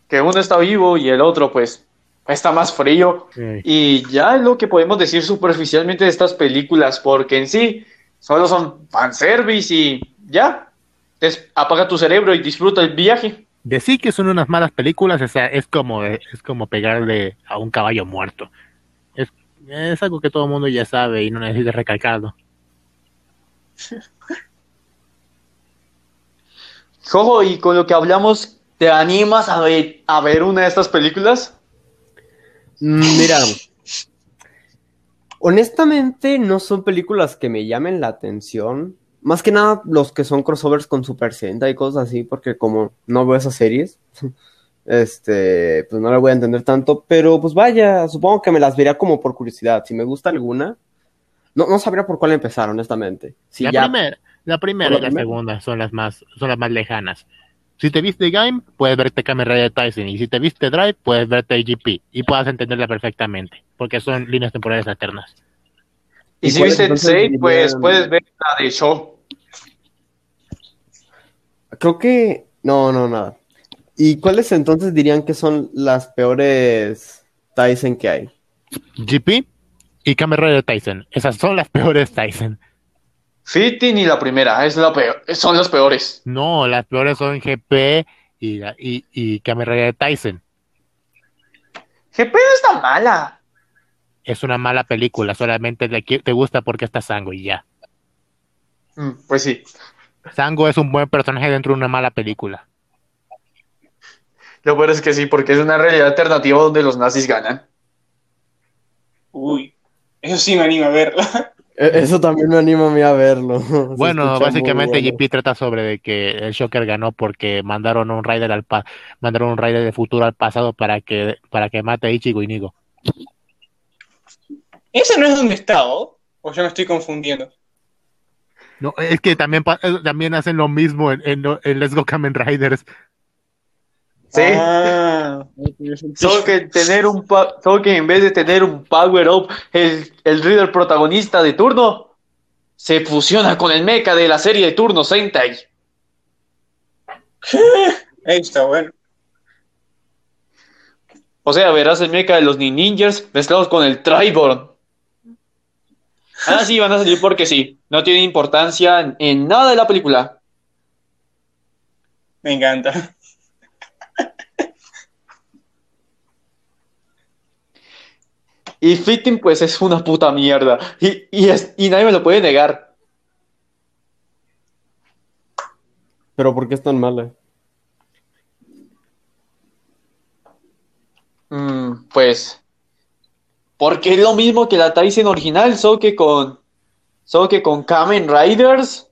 Que uno está vivo y el otro pues está más frío. Sí. Y ya es lo que podemos decir superficialmente de estas películas, porque en sí solo son fanservice y ya. Des- apaga tu cerebro y disfruta el viaje. Decir que son unas malas películas es, es como es como pegarle a un caballo muerto. Es, es algo que todo el mundo ya sabe y no necesita recalcarlo. Jojo, y con lo que hablamos, ¿te animas a ver, a ver una de estas películas? Mm, Mira, honestamente no son películas que me llamen la atención. Más que nada los que son crossovers con Super Sentai y cosas así, porque como no veo esas series, este, pues no la voy a entender tanto. Pero pues vaya, supongo que me las vería como por curiosidad. Si me gusta alguna, no, no sabría por cuál empezar, honestamente. Si la ya, primera, la primera ¿Por y la la segunda son las más son las más lejanas. Si te viste Game, puedes verte Kamen Rider Tyson. Y si te viste Drive, puedes verte AGP. Y puedas entenderla perfectamente. Porque son líneas temporales alternas. Y, ¿Y si cuáles viste Sei, pues puedes ver la de Show. creo que, no, no, nada. ¿Y cuáles entonces dirían que son las peores Tyson que hay? GP y Kamen Rider Tyson. Esas son las peores Tyson. Fitting y la primera, es la peor, son las peores. No, las peores son GP y, y, y Rider Tyson. GP no está mala. Es una mala película, solamente te, te gusta porque está Sango y ya. Mm, Pues sí. Sango es un buen personaje dentro de una mala película. Lo peor es que sí, porque es una realidad alternativa donde los nazis ganan. Uy, eso sí me anima a verla. E- Eso también me anima a mí a verlo. Se Bueno, básicamente bueno. GP trata sobre de que el Shocker ganó porque mandaron un Rider al pa mandaron un Rider de futuro al pasado para que para que mate a Ichigo y Nigo. ¿Ese no es donde está, ¿o? ¿O yo me estoy confundiendo? No, es que también eh, también hacen lo mismo en, en, en Let's Go Kamen Riders. Sí. Ah, Solo que tener un solo que en vez de tener un power up, el, el Reader protagonista de turno se fusiona con el mecha de la serie de turno Sentai. ahí está bueno. O sea, verás el mecha de los Ninjas mezclados con el Triborn. Ah, sí, van a salir porque sí. No tiene importancia en, en nada de la película. Me encanta. Y Fitting, pues es una puta mierda. Y, y, es- y nadie me lo puede negar. Pero ¿por qué es tan mala? Mm, pues. Porque es lo mismo que la Tyson original, solo que con. Solo que con Kamen Riders.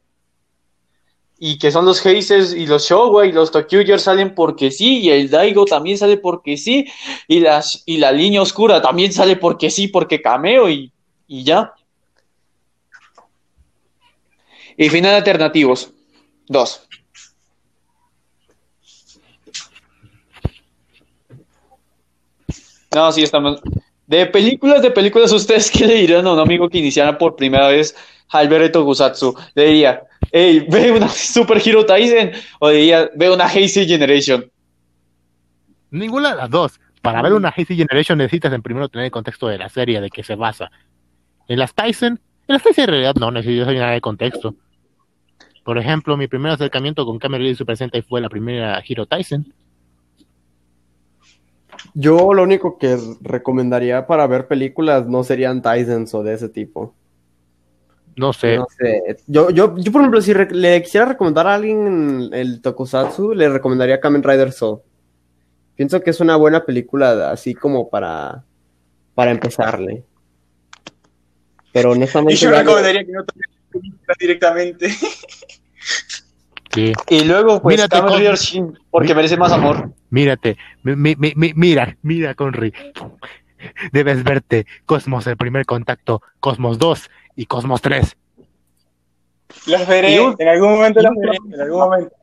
Y que son los Hazers y los Showa y los Tokyugers salen porque sí. Y el Daigo también sale porque sí. Y, las, y la línea oscura también sale porque sí, porque cameo y, y ya. Y final alternativos. Dos. No, sí, estamos. De películas, de películas, ¿ustedes qué le dirían a un amigo que iniciara por primera vez Alberto Gusatsu? Le diría, hey, ve una Super Hero Tyson, o diría, ve una Hazy Generation. Ninguna de las dos. Para ver una Hazy Generation necesitas en primero tener el contexto de la serie, de que se basa. En las Tyson, en las Tyson en realidad no necesitas nada de contexto. Por ejemplo, mi primer acercamiento con Kamen Rider Super Sentai fue la primera Hero Tyson. Yo lo único que recomendaría para ver películas no serían Tysons o de ese tipo. No sé, No sé. Yo, yo, yo por ejemplo, si le quisiera recomendar a alguien el Tokusatsu, le recomendaría Kamen Rider Soul. Pienso que es una buena película así como para, para empezarle. Pero honestamente... Y yo recomendaría que no películas directamente. sí. Y luego, pues, Mírate, Kamen con- Rider Shin, porque merece más amor. Mírate, mi- mi- mi- mira, mira, Conry. Debes verte Cosmos, el primer contacto, Cosmos 2 y Cosmos 3. Los veré, un- en algún momento un- veré, en algún momento.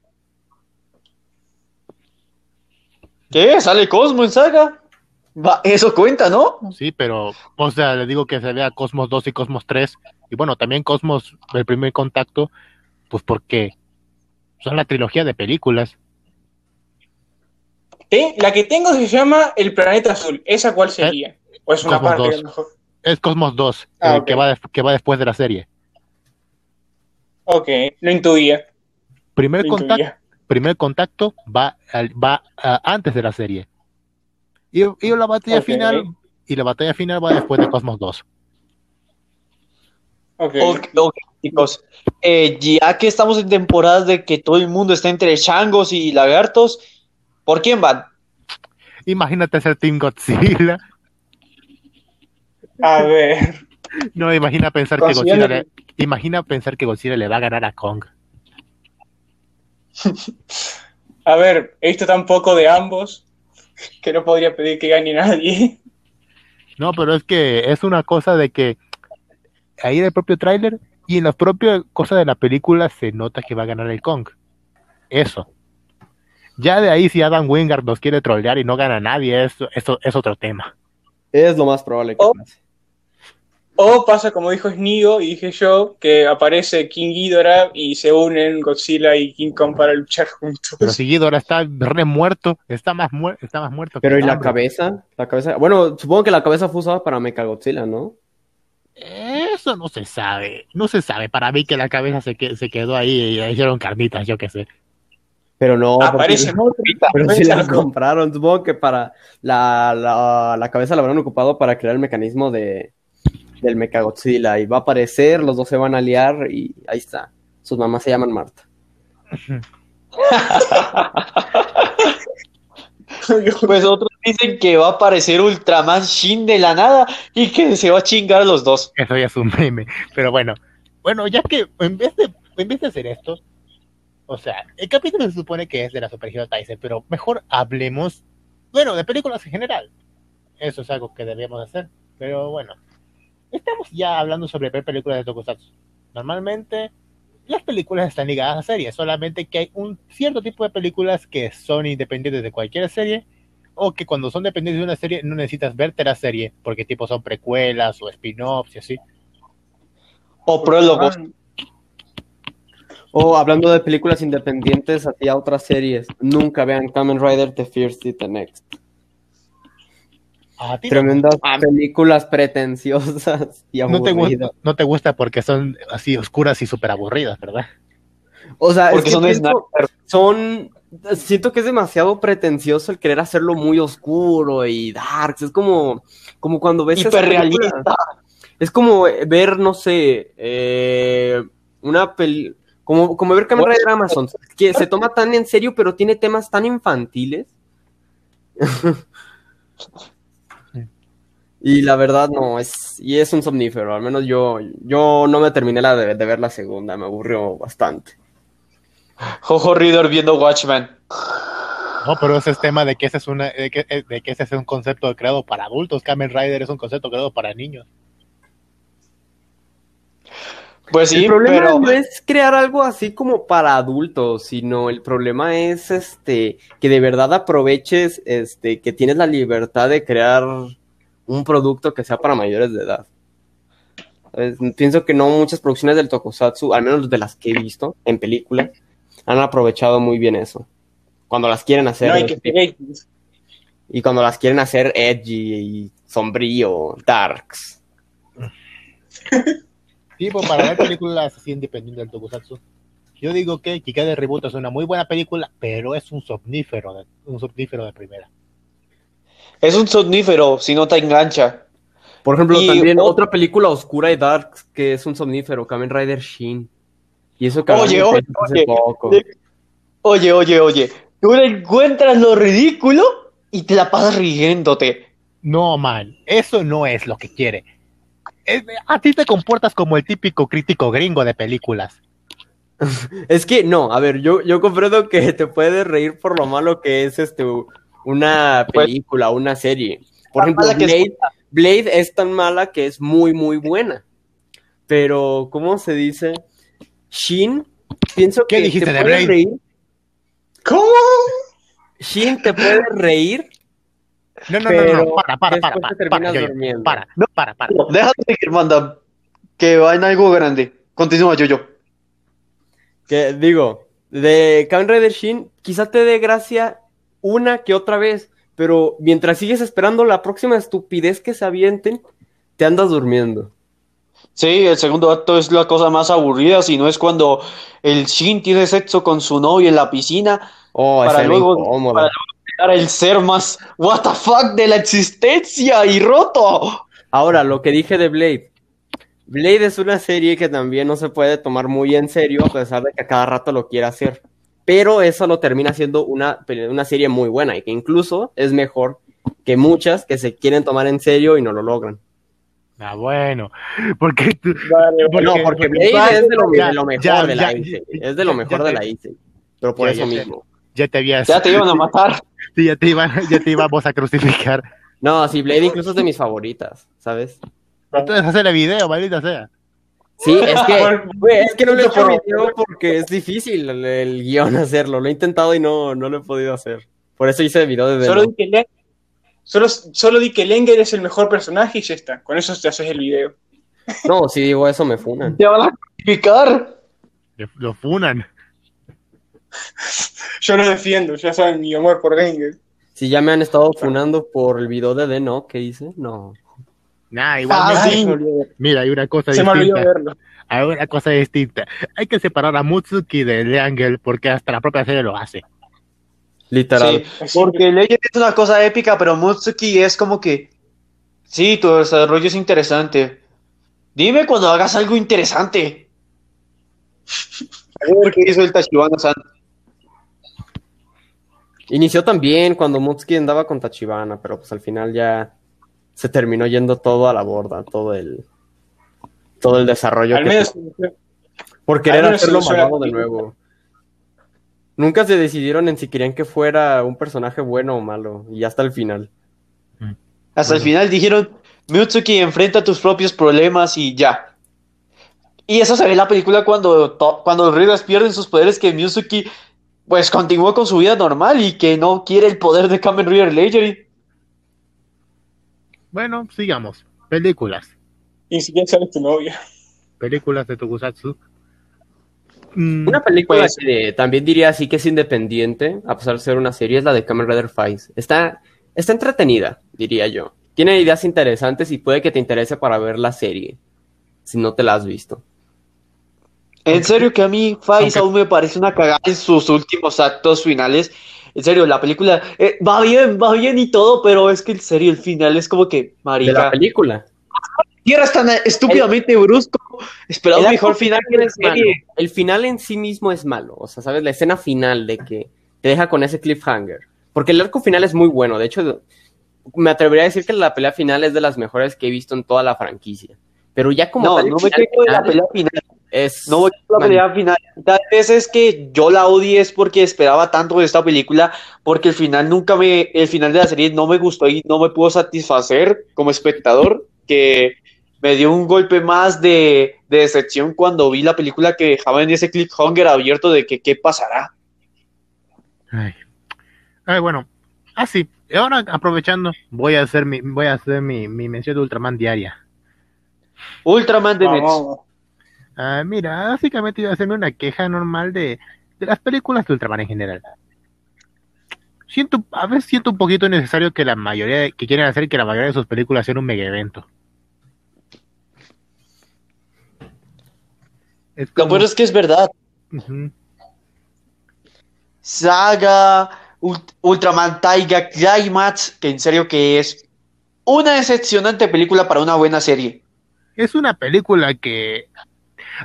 ¿Qué? ¿Sale Cosmo en saga? Va, eso cuenta, ¿no? Sí, pero, o sea, le digo que se vea Cosmos 2 y Cosmos 3. Y bueno, también Cosmos, el primer contacto, pues porque son la trilogía de películas. Eh, La que tengo se llama El Planeta Azul. ¿Esa cuál sería? ¿O es una Cosmos parte dos. a lo mejor? Es Cosmos 2, Ah, que, va de- que va después de la serie. Ok, lo intuía. primer Lo contacto, intuía. primer contacto va, va antes de la serie. Y, y la batalla final y la batalla final va después de Cosmos 2. Ok. Ok, ok, chicos. Eh, ya que estamos en temporadas de que todo el mundo está entre changos y lagartos, ¿por quién van? Imagínate ser Team Godzilla. A ver. No, imagina pensar que Godzilla le, imagina pensar que Godzilla le va a ganar a Kong. A ver, he visto tan poco de ambos que no podría pedir que gane nadie. No, pero es que es una cosa de que ahí en el propio tráiler y en las propias cosas de la película se nota que va a ganar el Kong. Eso. Ya de ahí si Adam Wingard nos quiere trollear y no gana nadie, eso, eso es otro tema. Es lo más probable que Oh. pase. O pasa como dijo Snigo y dije yo, que aparece King Ghidorah y se unen Godzilla y King Kong para luchar juntos. Pero si Ghidorah está re muerto, está más, muer- está más muerto que Pero ¿y la hambre. cabeza? La cabeza. Bueno, supongo que la cabeza fue usada para Mechagodzilla, ¿no? Eso no se sabe. No se sabe. Para mí que la cabeza se, que- se quedó ahí y le hicieron carnitas, yo qué sé. Pero no. Aparece porque-. Pero si la compraron, supongo que para la, la, la cabeza la habrán ocupado para crear el mecanismo de del Mechagodzilla y va a aparecer, los dos se van a liar y ahí está. Sus mamás se llaman Marta. Pues otros dicen que va a aparecer Ultraman Shin de la nada y que se va a chingar a los dos. Eso ya es un meme. Pero bueno. Bueno, ya que en vez de, en vez de hacer esto, o sea, el capítulo se supone que es de la Super Hero Tyson, pero mejor hablemos, bueno, de películas en general. Eso es algo que debíamos hacer. Pero bueno, estamos ya hablando sobre ver películas de Tokusatsu. Normalmente las películas están ligadas a series, solamente que hay un cierto tipo de películas que son independientes de cualquier serie o que cuando son dependientes de una serie no necesitas verte la serie porque tipo son precuelas o spin-offs y así. O prólogos. O hablando de películas independientes hacia otras series, nunca vean Kamen Rider The First y The Next. A ti no- Tremendas Ah. películas pretenciosas y no, te aburridas. gusta, no te gusta porque son así oscuras y súper aburridas, ¿verdad? O sea, Porque es que son de pienso- son siento que es demasiado pretencioso el querer hacerlo muy oscuro y darks. Es como, como cuando ves Hiperrealista. película. Es como ver, no sé, eh, una peli como, como ver Kamen Rider Amazon, que se toma tan en serio, pero tiene temas tan infantiles. y la verdad no, es, y es un somnífero, al menos yo, yo no me terminé la de, de ver la segunda, me aburrió bastante. Jojo Reader viendo Watchmen. No, pero ese es tema de que ese es una, de que, de que ese es un concepto creado para adultos. Kamen Rider es un concepto creado para niños. Pues sí, el problema pero no es crear algo así como para adultos, sino el problema es este que de verdad aproveches este que tienes la libertad de crear un producto que sea para mayores de edad. ¿Sabes? Pienso que no muchas producciones del Tokusatsu, al menos de las que he visto en películas, han aprovechado muy bien eso. Cuando las quieren hacer No que. X. y cuando las quieren hacer edgy y sombrío, darks. Tipo, para ver películas así independientes del Tokusatsu. Yo digo que Kika de Reboot es una muy buena película, pero es un somnífero, de, un somnífero de primera. Es un somnífero si no te engancha. Por ejemplo, Y también ot- otra película oscura y dark que es un somnífero, Kamen Rider Shin. Y eso que Oye, oye, oye. poco. Oye, oye, oye. Tú le encuentras lo ridículo y te la pasas riéndote. No, man, eso no es lo que quiere. Es- a ti te comportas como el típico crítico gringo de películas. Es que no, a ver, yo, yo comprendo que te puedes reír por lo malo que es este una Pues- película, una serie. Por ejemplo, es Blade, es tan mala que es muy, muy buena. Pero, ¿cómo se dice? Shin, pienso ¿Qué que dijiste te de puedes Blade? reír. ¿Cómo? Shin te puede reír, No, no, no, pero no, para, para, para, para, para, yo- yo- durmiendo. para, para, para. No, déjate seguir, manda. Que va en algo grande. Continúa, yo, yo. Que digo, de Kamen Rider Shin, quizá te dé gracia una que otra vez, pero mientras sigues esperando la próxima estupidez que se avienten, te andas durmiendo. Sí, el segundo acto es la cosa más aburrida, si no es cuando el Shin tiene sexo con su novia en la piscina Oh, para luego, para luego el ser más what the fuck de la existencia y roto. Ahora, lo que dije de Blade. Blade es una serie que también no se puede tomar muy en serio, a pesar de que a cada rato lo quiera hacer. Pero eso lo termina siendo una, una serie muy buena y que incluso es mejor que muchas que se quieren tomar en serio y no lo logran. Ah, bueno, porque tú, Vale, no, porque Blade es de lo, Ya, de lo mejor ya, de la ICE. Es de lo mejor ya de la ICE. Pero por Ya, eso mismo. ya te habías, Ya te iban a matar. sí, ya te iban, ya te íbamos a crucificar. No, sí, Blade incluso es de mis favoritas, ¿sabes? Entonces hacer el video, maldita sea. Sí, es que, güey, es que no lo he hecho video porque es difícil el, el guion hacerlo. Lo he intentado y no, no lo he podido hacer. Por eso hice el video de Solo di, que solo, solo di que Lenger es el mejor personaje y ya está. Con eso te haces el video. No, si digo eso me funan. Te van a crucificar. Lo funan. Yo lo defiendo, ya saben mi amor por Lenger. Si ya me han estado funando por el video de Deno que hice, no. Nah, igual. Ah, mira, sí. me hay una cosa se me olvidó distinta. verlo. Hay una cosa distinta. Hay que separar a Mutsuki de Leangel porque hasta la propia serie lo hace. Literal. Sí, porque Legend es una cosa épica, pero Mutsuki es como que. Sí, tu desarrollo es interesante. Dime cuando hagas algo interesante. A ver qué hizo el Tachibana-san. Inició también cuando Mutsuki andaba con Tachibana, pero pues al final ya se terminó yendo todo a la borda, todo el todo el desarrollo Al que menos por querer hacerlo malvado de nuevo. Nunca se decidieron en si querían que fuera un personaje bueno o malo, y hasta el final. Hasta el final dijeron: Mutsuki, enfrenta tus propios problemas y ya. Y eso se ve en la película cuando, cuando los Readers pierden sus poderes, que Mutsuki pues continúa con su vida normal y que no quiere el poder de Kamen Rider Legendary. Bueno, sigamos. Películas. ni siquiera sabes tu novia. Películas de Tokusatsu. Mm, Una película Pues- que también diría así que es independiente, a pesar de ser una serie, es la de Kamen Rider Fights. Está, está entretenida, diría yo. Tiene ideas interesantes y puede que te interese para ver la serie, si no te la has visto. En serio que a mí Faiz aún me parece una cagada en sus últimos actos finales. En serio, la película eh, va bien, va bien y todo, pero es que en serio el final es como que, De la marica, película. tierra es tan estúpidamente brusco. Esperaba un El mejor final que la serie. El final en sí mismo es malo. O sea, ¿sabes? La escena final de que te deja con ese cliffhanger. Porque el arco final es muy bueno. De hecho, me atrevería a decir que la pelea final es de las mejores que he visto en toda la franquicia. Pero ya como No, tal, no me quejo de la pelea final. Es No voy a la pelea final. Tal vez es que yo la odié es porque esperaba tanto de esta película, porque el final nunca me, el final de la serie no me gustó y no me pudo satisfacer como espectador, que me dio un golpe más de, de decepción cuando vi la película que dejaba en ese cliffhanger abierto de que qué pasará. Ay. Ay, bueno. Ah, sí. Y ahora aprovechando, voy a hacer mi, voy a hacer mi, mi mención de Ultraman diaria. Ultraman de Nets. Ah, mira, básicamente iba a hacerme una queja normal de, de las películas de Ultraman en general. Siento, a veces siento un poquito necesario que la mayoría, de- que quieren hacer que la mayoría de sus películas sean un mega evento. Es Lo peor es que es verdad. Saga, Ult- Ultraman Taiga Climax, que en serio que es una decepcionante película para una buena serie. Es una película que.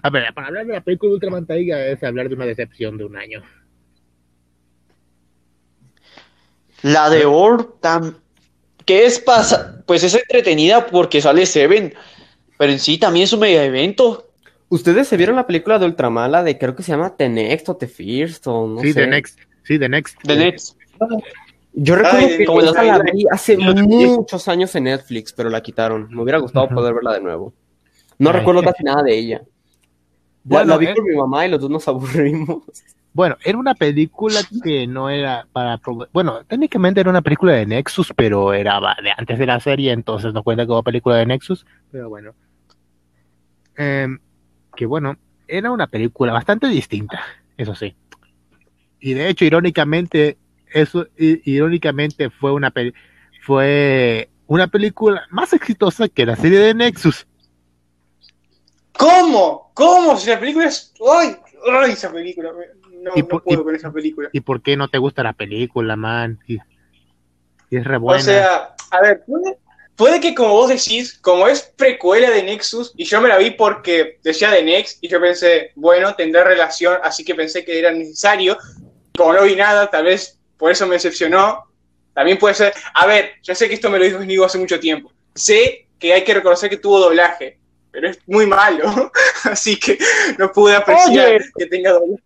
A ver, para hablar de la película de Ultraman Taiga es hablar de una decepción de un año. La de tam- que es pasa, pues es entretenida porque sale Seven, pero en sí también es un mega evento. ¿Ustedes se vieron la película de Ultramala de creo que se llama The Next o The First o no sí, sé? The Next. Sí, The Next. De Nets. Yo recuerdo Ay, que como las- la vi hace muchos años en Netflix, pero la quitaron. Me hubiera gustado poder verla de nuevo. No Ay. recuerdo casi nada de ella. Bueno, la vi eh, con mi mamá y los dos nos aburrimos. Bueno, era una película que no era para... Bueno, técnicamente era una película de Nexus, pero era de antes de la serie, entonces no cuenta como película de Nexus, pero bueno. Em, que bueno, era una película bastante distinta, eso sí. Y de hecho, irónicamente, eso irónicamente fue una fue una película más exitosa que la serie de Nexus. ¿Cómo? ¿Cómo? Si la película es. ¡Ay! ¡Ay! Esa película. No, Y no puedo y- con esa película. ¿Y por qué no te gusta la película, man? Y, y es re buena. O sea, a ver, puede, puede que como vos decís, como es precuela de Nexus, y yo me la vi porque decía de Next, y yo pensé, bueno, tendrá relación, así que pensé que era necesario. Como no vi nada, tal vez por eso me decepcionó. También puede ser, a ver, yo sé que esto me lo dijo Nigo hace mucho tiempo. Sé que hay que reconocer que tuvo doblaje, pero es muy malo, así que no pude apreciar Oye. que tenga doblaje.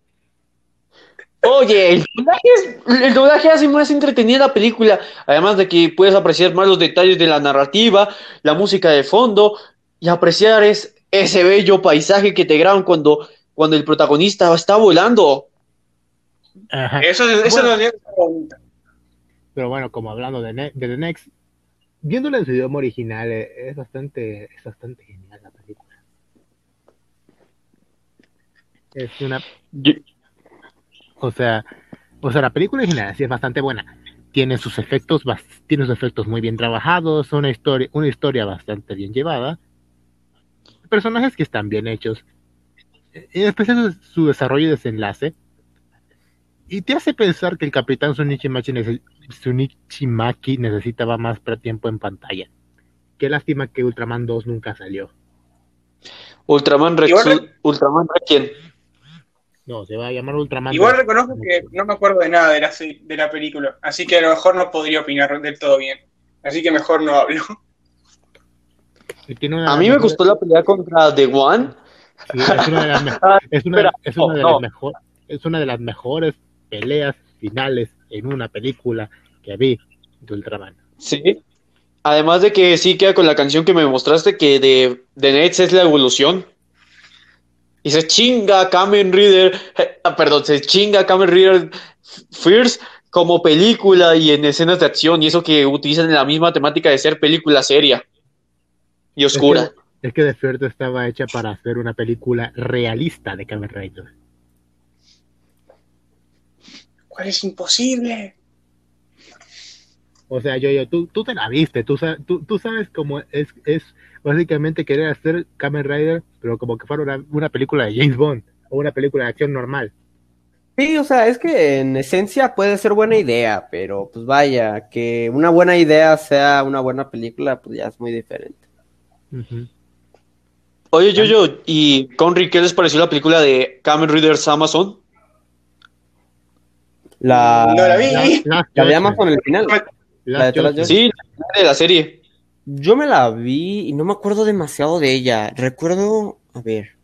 Oye, el doblaje, es- el doblaje hace más entretenida la película, además de que puedes apreciar más los detalles de la narrativa, la música de fondo y apreciar es, ese bello paisaje que te graban cuando, cuando el protagonista está volando. Ajá. Eso, eso Bueno. no es bonito. Pero bueno, como hablando de, Ne- de The Next, viéndola en su idioma original, eh, es bastante, es bastante genial la película. Es una, o sea, o sea, la película original sí es bastante buena. Tiene sus efectos, bas- tiene sus efectos muy bien trabajados, una historia, una historia bastante bien llevada, personajes que están bien hechos, en especial su, su desarrollo y desenlace, y te hace pensar que el Capitán Sunichi Machi Sunichimaki necesitaba más tiempo en pantalla. Qué lástima que Ultraman 2 nunca salió. Ultraman Rex, Ultraman Requiem. No, se va a llamar Ultraman Igual 2. reconozco que no me acuerdo de nada de la, de la película, así que a lo mejor no podría opinar del todo bien. Así que mejor no hablo. Y tiene una A mí me gustó la pelea contra The One. sí, es una de las, me- es una, espera, es una de no, las no. mejor- es una de las mejores peleas finales en una película que vi de Ultraman. Sí. Además de que sí queda con la canción que me mostraste, que de, de Nets es la evolución. Y se chinga Kamen Rider, eh, ah, perdón, se chinga Kamen Rider First como película y en escenas de acción, y eso que utilizan la misma temática de ser película seria y oscura. Es que The First estaba hecha para hacer una película realista de Kamen Rider. ¿Cuál es imposible? O sea, yo, yo, tú, tú te la viste, tú, tú, tú sabes cómo es, es básicamente querer hacer Kamen Rider, pero como que fuera una, una película de James Bond o una película de acción normal. Sí, o sea, es que en esencia puede ser buena idea, pero pues vaya, que una buena idea sea una buena película, pues ya es muy diferente. Ujú. Oye, yo, yo, ¿y Conry, qué les pareció la película de Kamen Riders Amazon? La, No la vi. Last- Last la de. Amazon el final. La de. Sí, la de la serie. Yo me la vi y no me acuerdo demasiado de ella. Recuerdo, a ver,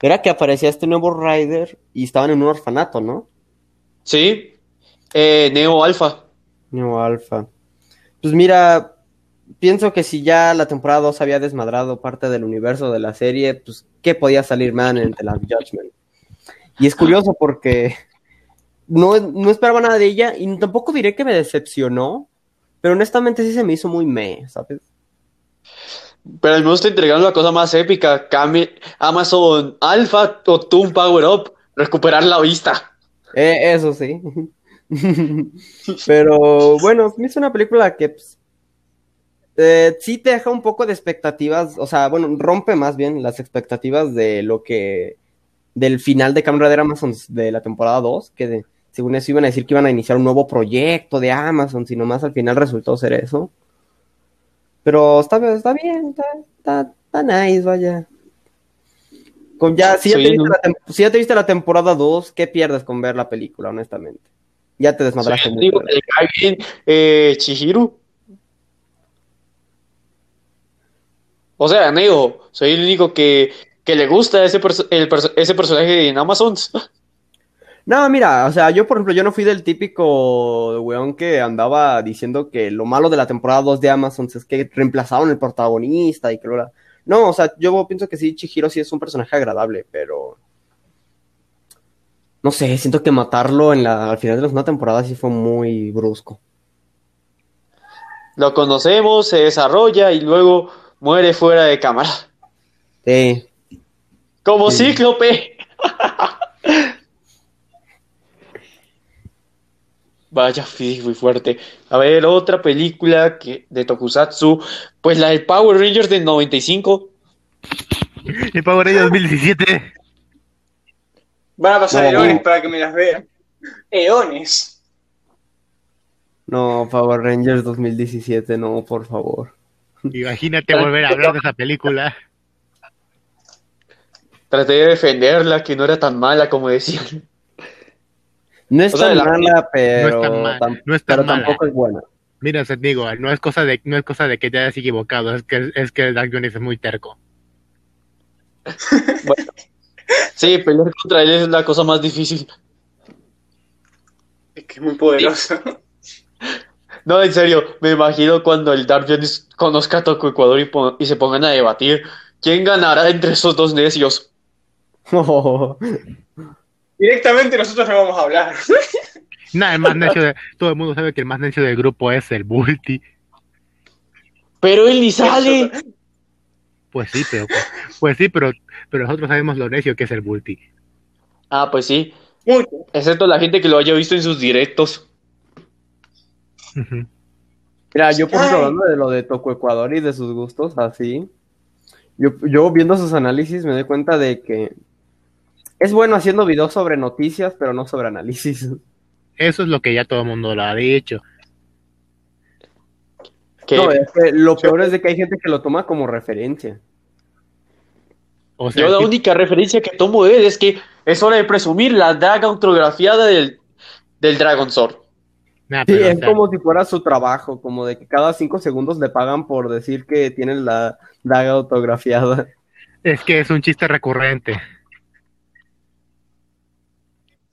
era que aparecía este nuevo Rider y estaban en un orfanato, ¿no? Sí. Eh, Neo Alpha. Neo Alpha. Pues mira, pienso que si ya la temporada 2 había desmadrado parte del universo de la serie, pues ¿qué podía salir mal en The Last Judgment? Y es curioso porque no, no esperaba nada de ella y tampoco diré que me decepcionó, pero honestamente sí se me hizo muy meh, ¿sabes? Pero al menos te entregaron la cosa más épica, Kame- Amazon Alpha o Toon Power Up, recuperar la vista. Eh, eso sí. Pero bueno, me hizo una película que pues, eh, sí te deja un poco de expectativas, o sea, bueno, rompe más bien las expectativas de lo que, del final de Rider Amazon de la temporada 2, que de- según eso iban a decir que iban a iniciar un nuevo proyecto de Amazon, sino más al final resultó ser eso. Pero está, está bien, está, está, está nice, vaya. Con ya, si, ya te viste la si ya te viste la temporada 2, ¿qué pierdes con ver la película, honestamente? Ya te desmadraste le cae bien, eh, Chihiro. O sea, Neo, soy el único que, que le gusta ese, perso- el perso- ese personaje en Amazon. No, mira, o sea, yo por ejemplo, yo no fui del típico weón que andaba diciendo que lo malo de la temporada 2 de Amazon es que reemplazaron el protagonista y que lo No, o sea, yo pienso que sí, Chihiro sí es un personaje agradable, pero... No sé, siento que matarlo en la, al final de la segunda temporada sí fue muy brusco. Lo conocemos, se desarrolla y luego muere fuera de cámara. Sí. Como Sí. Cíclope. Vaya, sí, muy fuerte. A ver, otra película que, de Tokusatsu, pues la de Power Rangers del 95. Y Power Rangers 2017. Van a pasar No. eones para que me las vean. Eones. No, Power Rangers 2017, no, por favor. Imagínate volver a hablar de esa película. Traté de defenderla, que no era tan mala como decían. No es O sea, tan la- mala, pero, no es tan mal- tam- no es tan pero mala. tampoco es buena. Mira, se digo, no es cosa de, no es cosa de que te hayas equivocado, es que es que Dark Jones es muy terco. Sí, pelear contra él es la cosa más difícil. Es que es muy poderoso. No, en serio, me imagino cuando el Dark Jones conozca a Toco Ecuador y se pongan a debatir quién ganará entre esos dos necios. Directamente nosotros no vamos a hablar. Nada, el más necio de, todo el mundo sabe que el más necio del grupo es el Multi. Pero él ni sale. Pues sí, pero pues, pues sí, pero, pero nosotros sabemos lo necio que es el Multi. Ah, pues sí. Mucho. Excepto la gente que lo haya visto en sus directos. Mira, yo por ejemplo, hablando de lo de Toco Ecuador y de sus gustos, así, yo, yo viendo sus análisis me doy cuenta de que es bueno haciendo videos sobre noticias, pero no sobre análisis. Eso es lo que ya todo el mundo lo ha dicho. Que No, es que lo peor es de que hay gente que lo toma como referencia. O sea, yo la única referencia que tomo él es que es hora de presumir la daga autografiada del, del Dragon Sword. nah, Sí, o es sea, como si fuera su trabajo, como de que cada cinco segundos le pagan por decir que tienen la daga autografiada. es que es un chiste recurrente.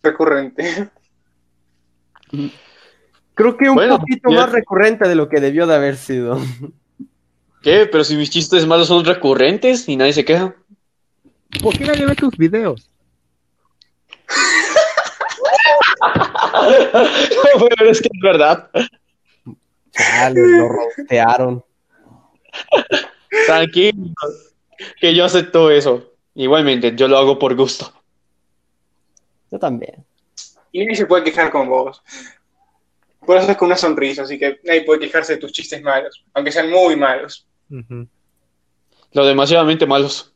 Recurrente. Creo que un Bueno, poquito ya- más recurrente de lo que debió de haber sido. ¿Qué? Pero si mis chistes malos son recurrentes y nadie se queja. ¿Por qué nadie ve tus videos? no, pero es que es verdad. Chale, lo rostearon. Tranquilo. Que yo acepto eso. Igualmente, yo lo hago por gusto. Yo también. Y nadie se puede quejar con vos. Por eso es con una sonrisa, así que nadie puede quejarse de tus chistes malos, aunque sean muy malos. Ujú. Lo demasiadamente malos.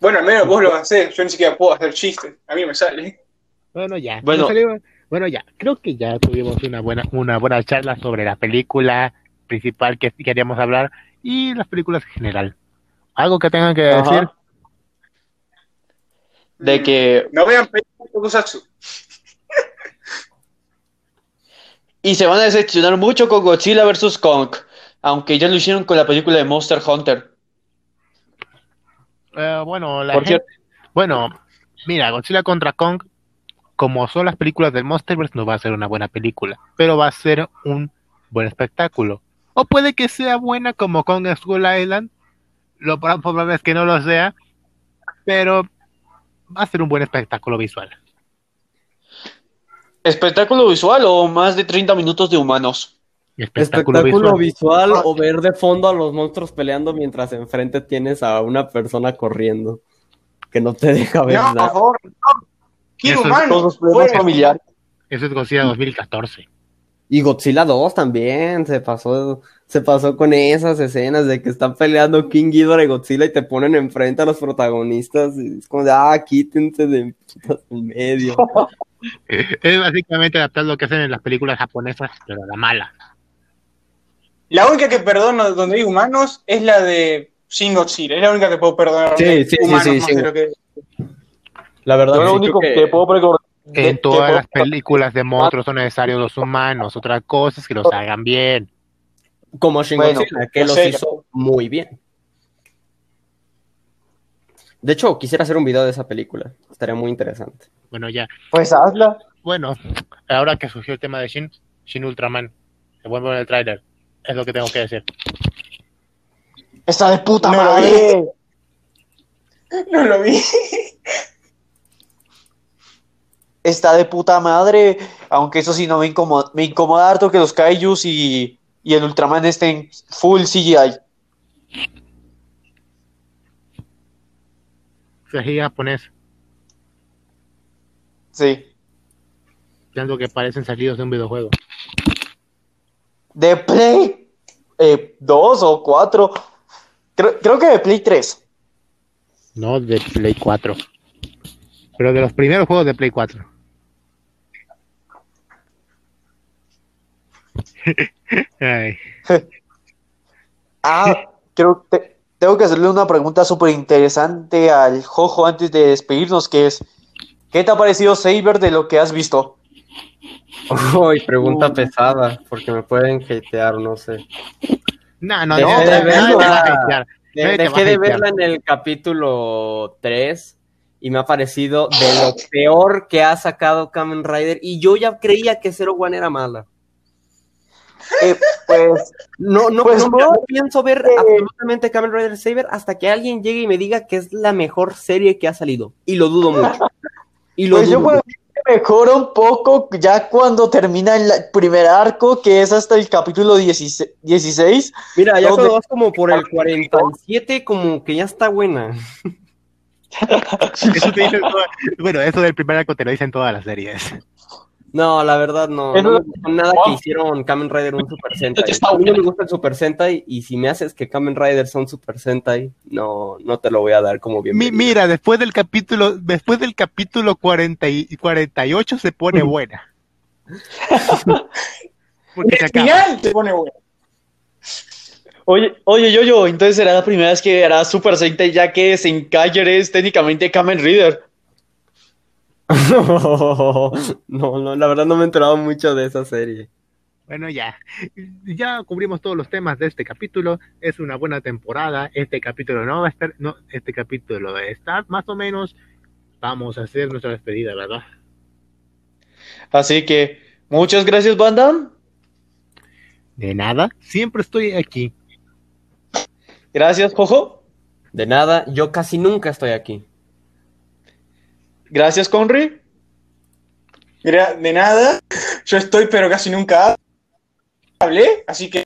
Bueno, al menos vos lo haces, yo ni siquiera puedo hacer chistes, a mí me sale. Bueno, ya. Bueno. Bueno, ya. Creo que ya tuvimos una buena, una buena charla sobre la película principal que queríamos hablar y las películas en general. ¿Algo que tengan que Ajá. decir? De que. No vean Tokusatsu. Y se van a decepcionar mucho con Godzilla vs. Kong. Aunque ya lo hicieron con la película de Monster Hunter. Eh, bueno, la gente- bueno, mira, Godzilla contra Kong, como son las películas del Monsterverse, no va a ser una buena película, pero va a ser un buen espectáculo. O puede que sea buena como Kong Skull Island, lo probable es que no lo sea, pero va a ser un buen espectáculo visual. ¿Espectáculo visual o más de 30 minutos de humanos? Espectáculo, Espectáculo visual. visual o ver de fondo a los monstruos peleando mientras enfrente tienes a una persona corriendo que no te deja ver No, por nada. favor, no. Quiero humanos. Eso es Godzilla 2014. Y Godzilla 2 también se pasó, se pasó con esas escenas de que están peleando King Ghidorah y Godzilla y te ponen enfrente a los protagonistas y es como de, ah, quítense de en medio. Es básicamente adaptar lo que hacen en las películas japonesas, pero a la mala. La única que perdono donde hay humanos es la de Shin Godzilla. Es la única que puedo perdonar. Sí, sí, sí, humanos sí, más sí. de lo que- La verdad, lo sí, único que puedo recordar. de- En todas las películas de monstruos son necesarios los humanos. Otra cosa es que los hagan bien. Como Shin Bueno, Godzilla, que los sé. hizo muy bien. De hecho, quisiera hacer un video de esa película. Estaría muy interesante. Bueno, ya. Pues hazla. Bueno, ahora que surgió el tema de Shin, Shin Ultraman, se vuelve en el tráiler. Es lo que tengo que decir. Está de puta No lo madre. No lo vi. Está de puta madre. Aunque eso sí no me incomoda. Me incomoda harto que los Kaijus y, y el Ultraman estén full CGI. Así japonés, Sí. siendo que parecen salidos de un videojuego. De Play 2 o 4. Creo, creo que de Play 3. No, de Play 4. Pero de los primeros juegos de Play 4. Ay. Ah, creo que tengo que hacerle una pregunta súper interesante al Jojo antes de despedirnos, que es, ¿qué te ha parecido Saber de lo que has visto? Uy, pregunta pesada, porque me pueden hatear, no sé. No, no, Dejé no, de verla. De- dejé a de verla en el capítulo 3 y me ha parecido de lo peor que ha sacado Kamen Rider y yo ya creía que Zero One era mala. Eh, pues, No, no, Pues no, pienso ver eh, absolutamente Kamen Rider Saber hasta que alguien llegue y me diga que es la mejor serie que ha salido. Y lo dudo mucho. Y lo pues yo dudo. puedo decir que mejora un poco ya cuando termina el primer arco, que es hasta el capítulo 16. 16. Mira, ya ¿dónde- cuando vas como por el 47, como que ya está buena. Eso te dicen todas- bueno, eso del primer arco te lo dicen todas las series. No, la verdad no. No me gustó nada que hicieron Kamen Rider un Super Sentai. Está A mí no bueno. me gusta el Super Sentai y si me haces que Kamen Rider son Super Sentai, no, no te lo voy a dar como bien. Mi- mira, después del capítulo, después del capítulo 40 y 48 se pone buena. Porque se El acaba. final te pone bueno. Oye, oye, yo, yo, entonces será la primera vez que hará Super Sentai, ya que Senkager es técnicamente Kamen Rider. no, no, la verdad no me he enterado mucho de esa serie. Bueno, ya. Ya cubrimos todos los temas de este capítulo. Es una buena temporada. Este capítulo no va a estar, no, este capítulo está más o menos. Vamos a hacer nuestra despedida, ¿verdad? Así que, muchas gracias, Banda. De nada. Siempre estoy aquí. Gracias, Jojo. De nada, yo casi nunca estoy aquí. Gracias, Conry. De nada, yo estoy, pero casi nunca hablé, así que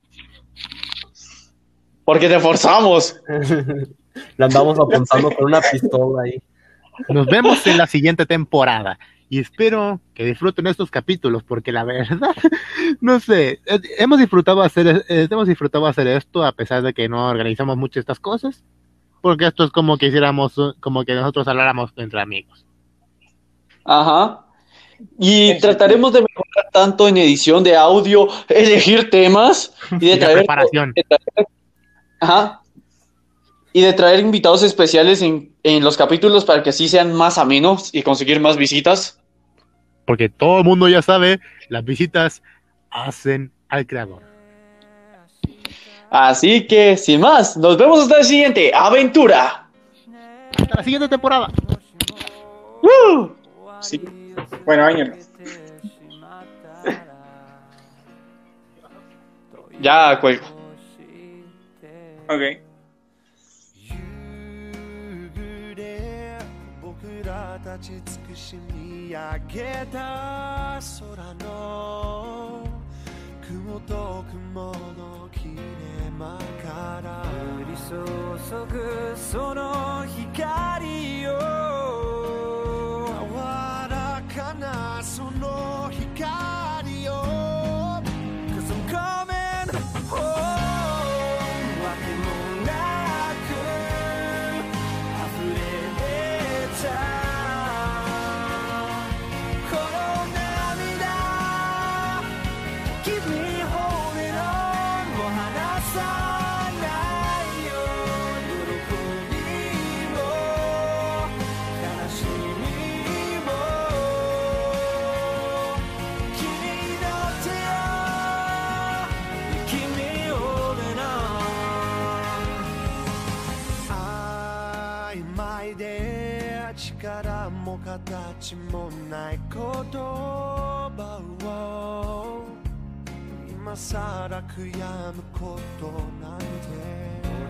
Porque te forzamos. La andamos apuntando con una pistola ahí. Nos vemos en la siguiente temporada. Y espero que disfruten estos capítulos, porque la verdad, no sé, eh, hemos disfrutado hacer, eh, hemos disfrutado hacer esto a pesar de que no organizamos mucho estas cosas, porque esto es como que hiciéramos, como que nosotros habláramos entre amigos. Ajá. Y trataremos de mejorar tanto en edición de audio, elegir temas y de traer, preparación. de traer- ajá. Y de traer invitados especiales en, en los capítulos para que así sean más amenos y conseguir más visitas. Porque todo el mundo ya sabe, las visitas hacen al creador. Así que, sin más, nos vemos hasta la siguiente aventura. Hasta la siguiente temporada. ¡Woo! Sí. Bueno, año no. ya cuelgo. Ok.「降り注ぐ光よ」かなその光よ Cause I'm coming home 力も形もない言葉を今さら悔やむことなんて。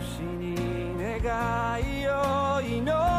星に願いを祈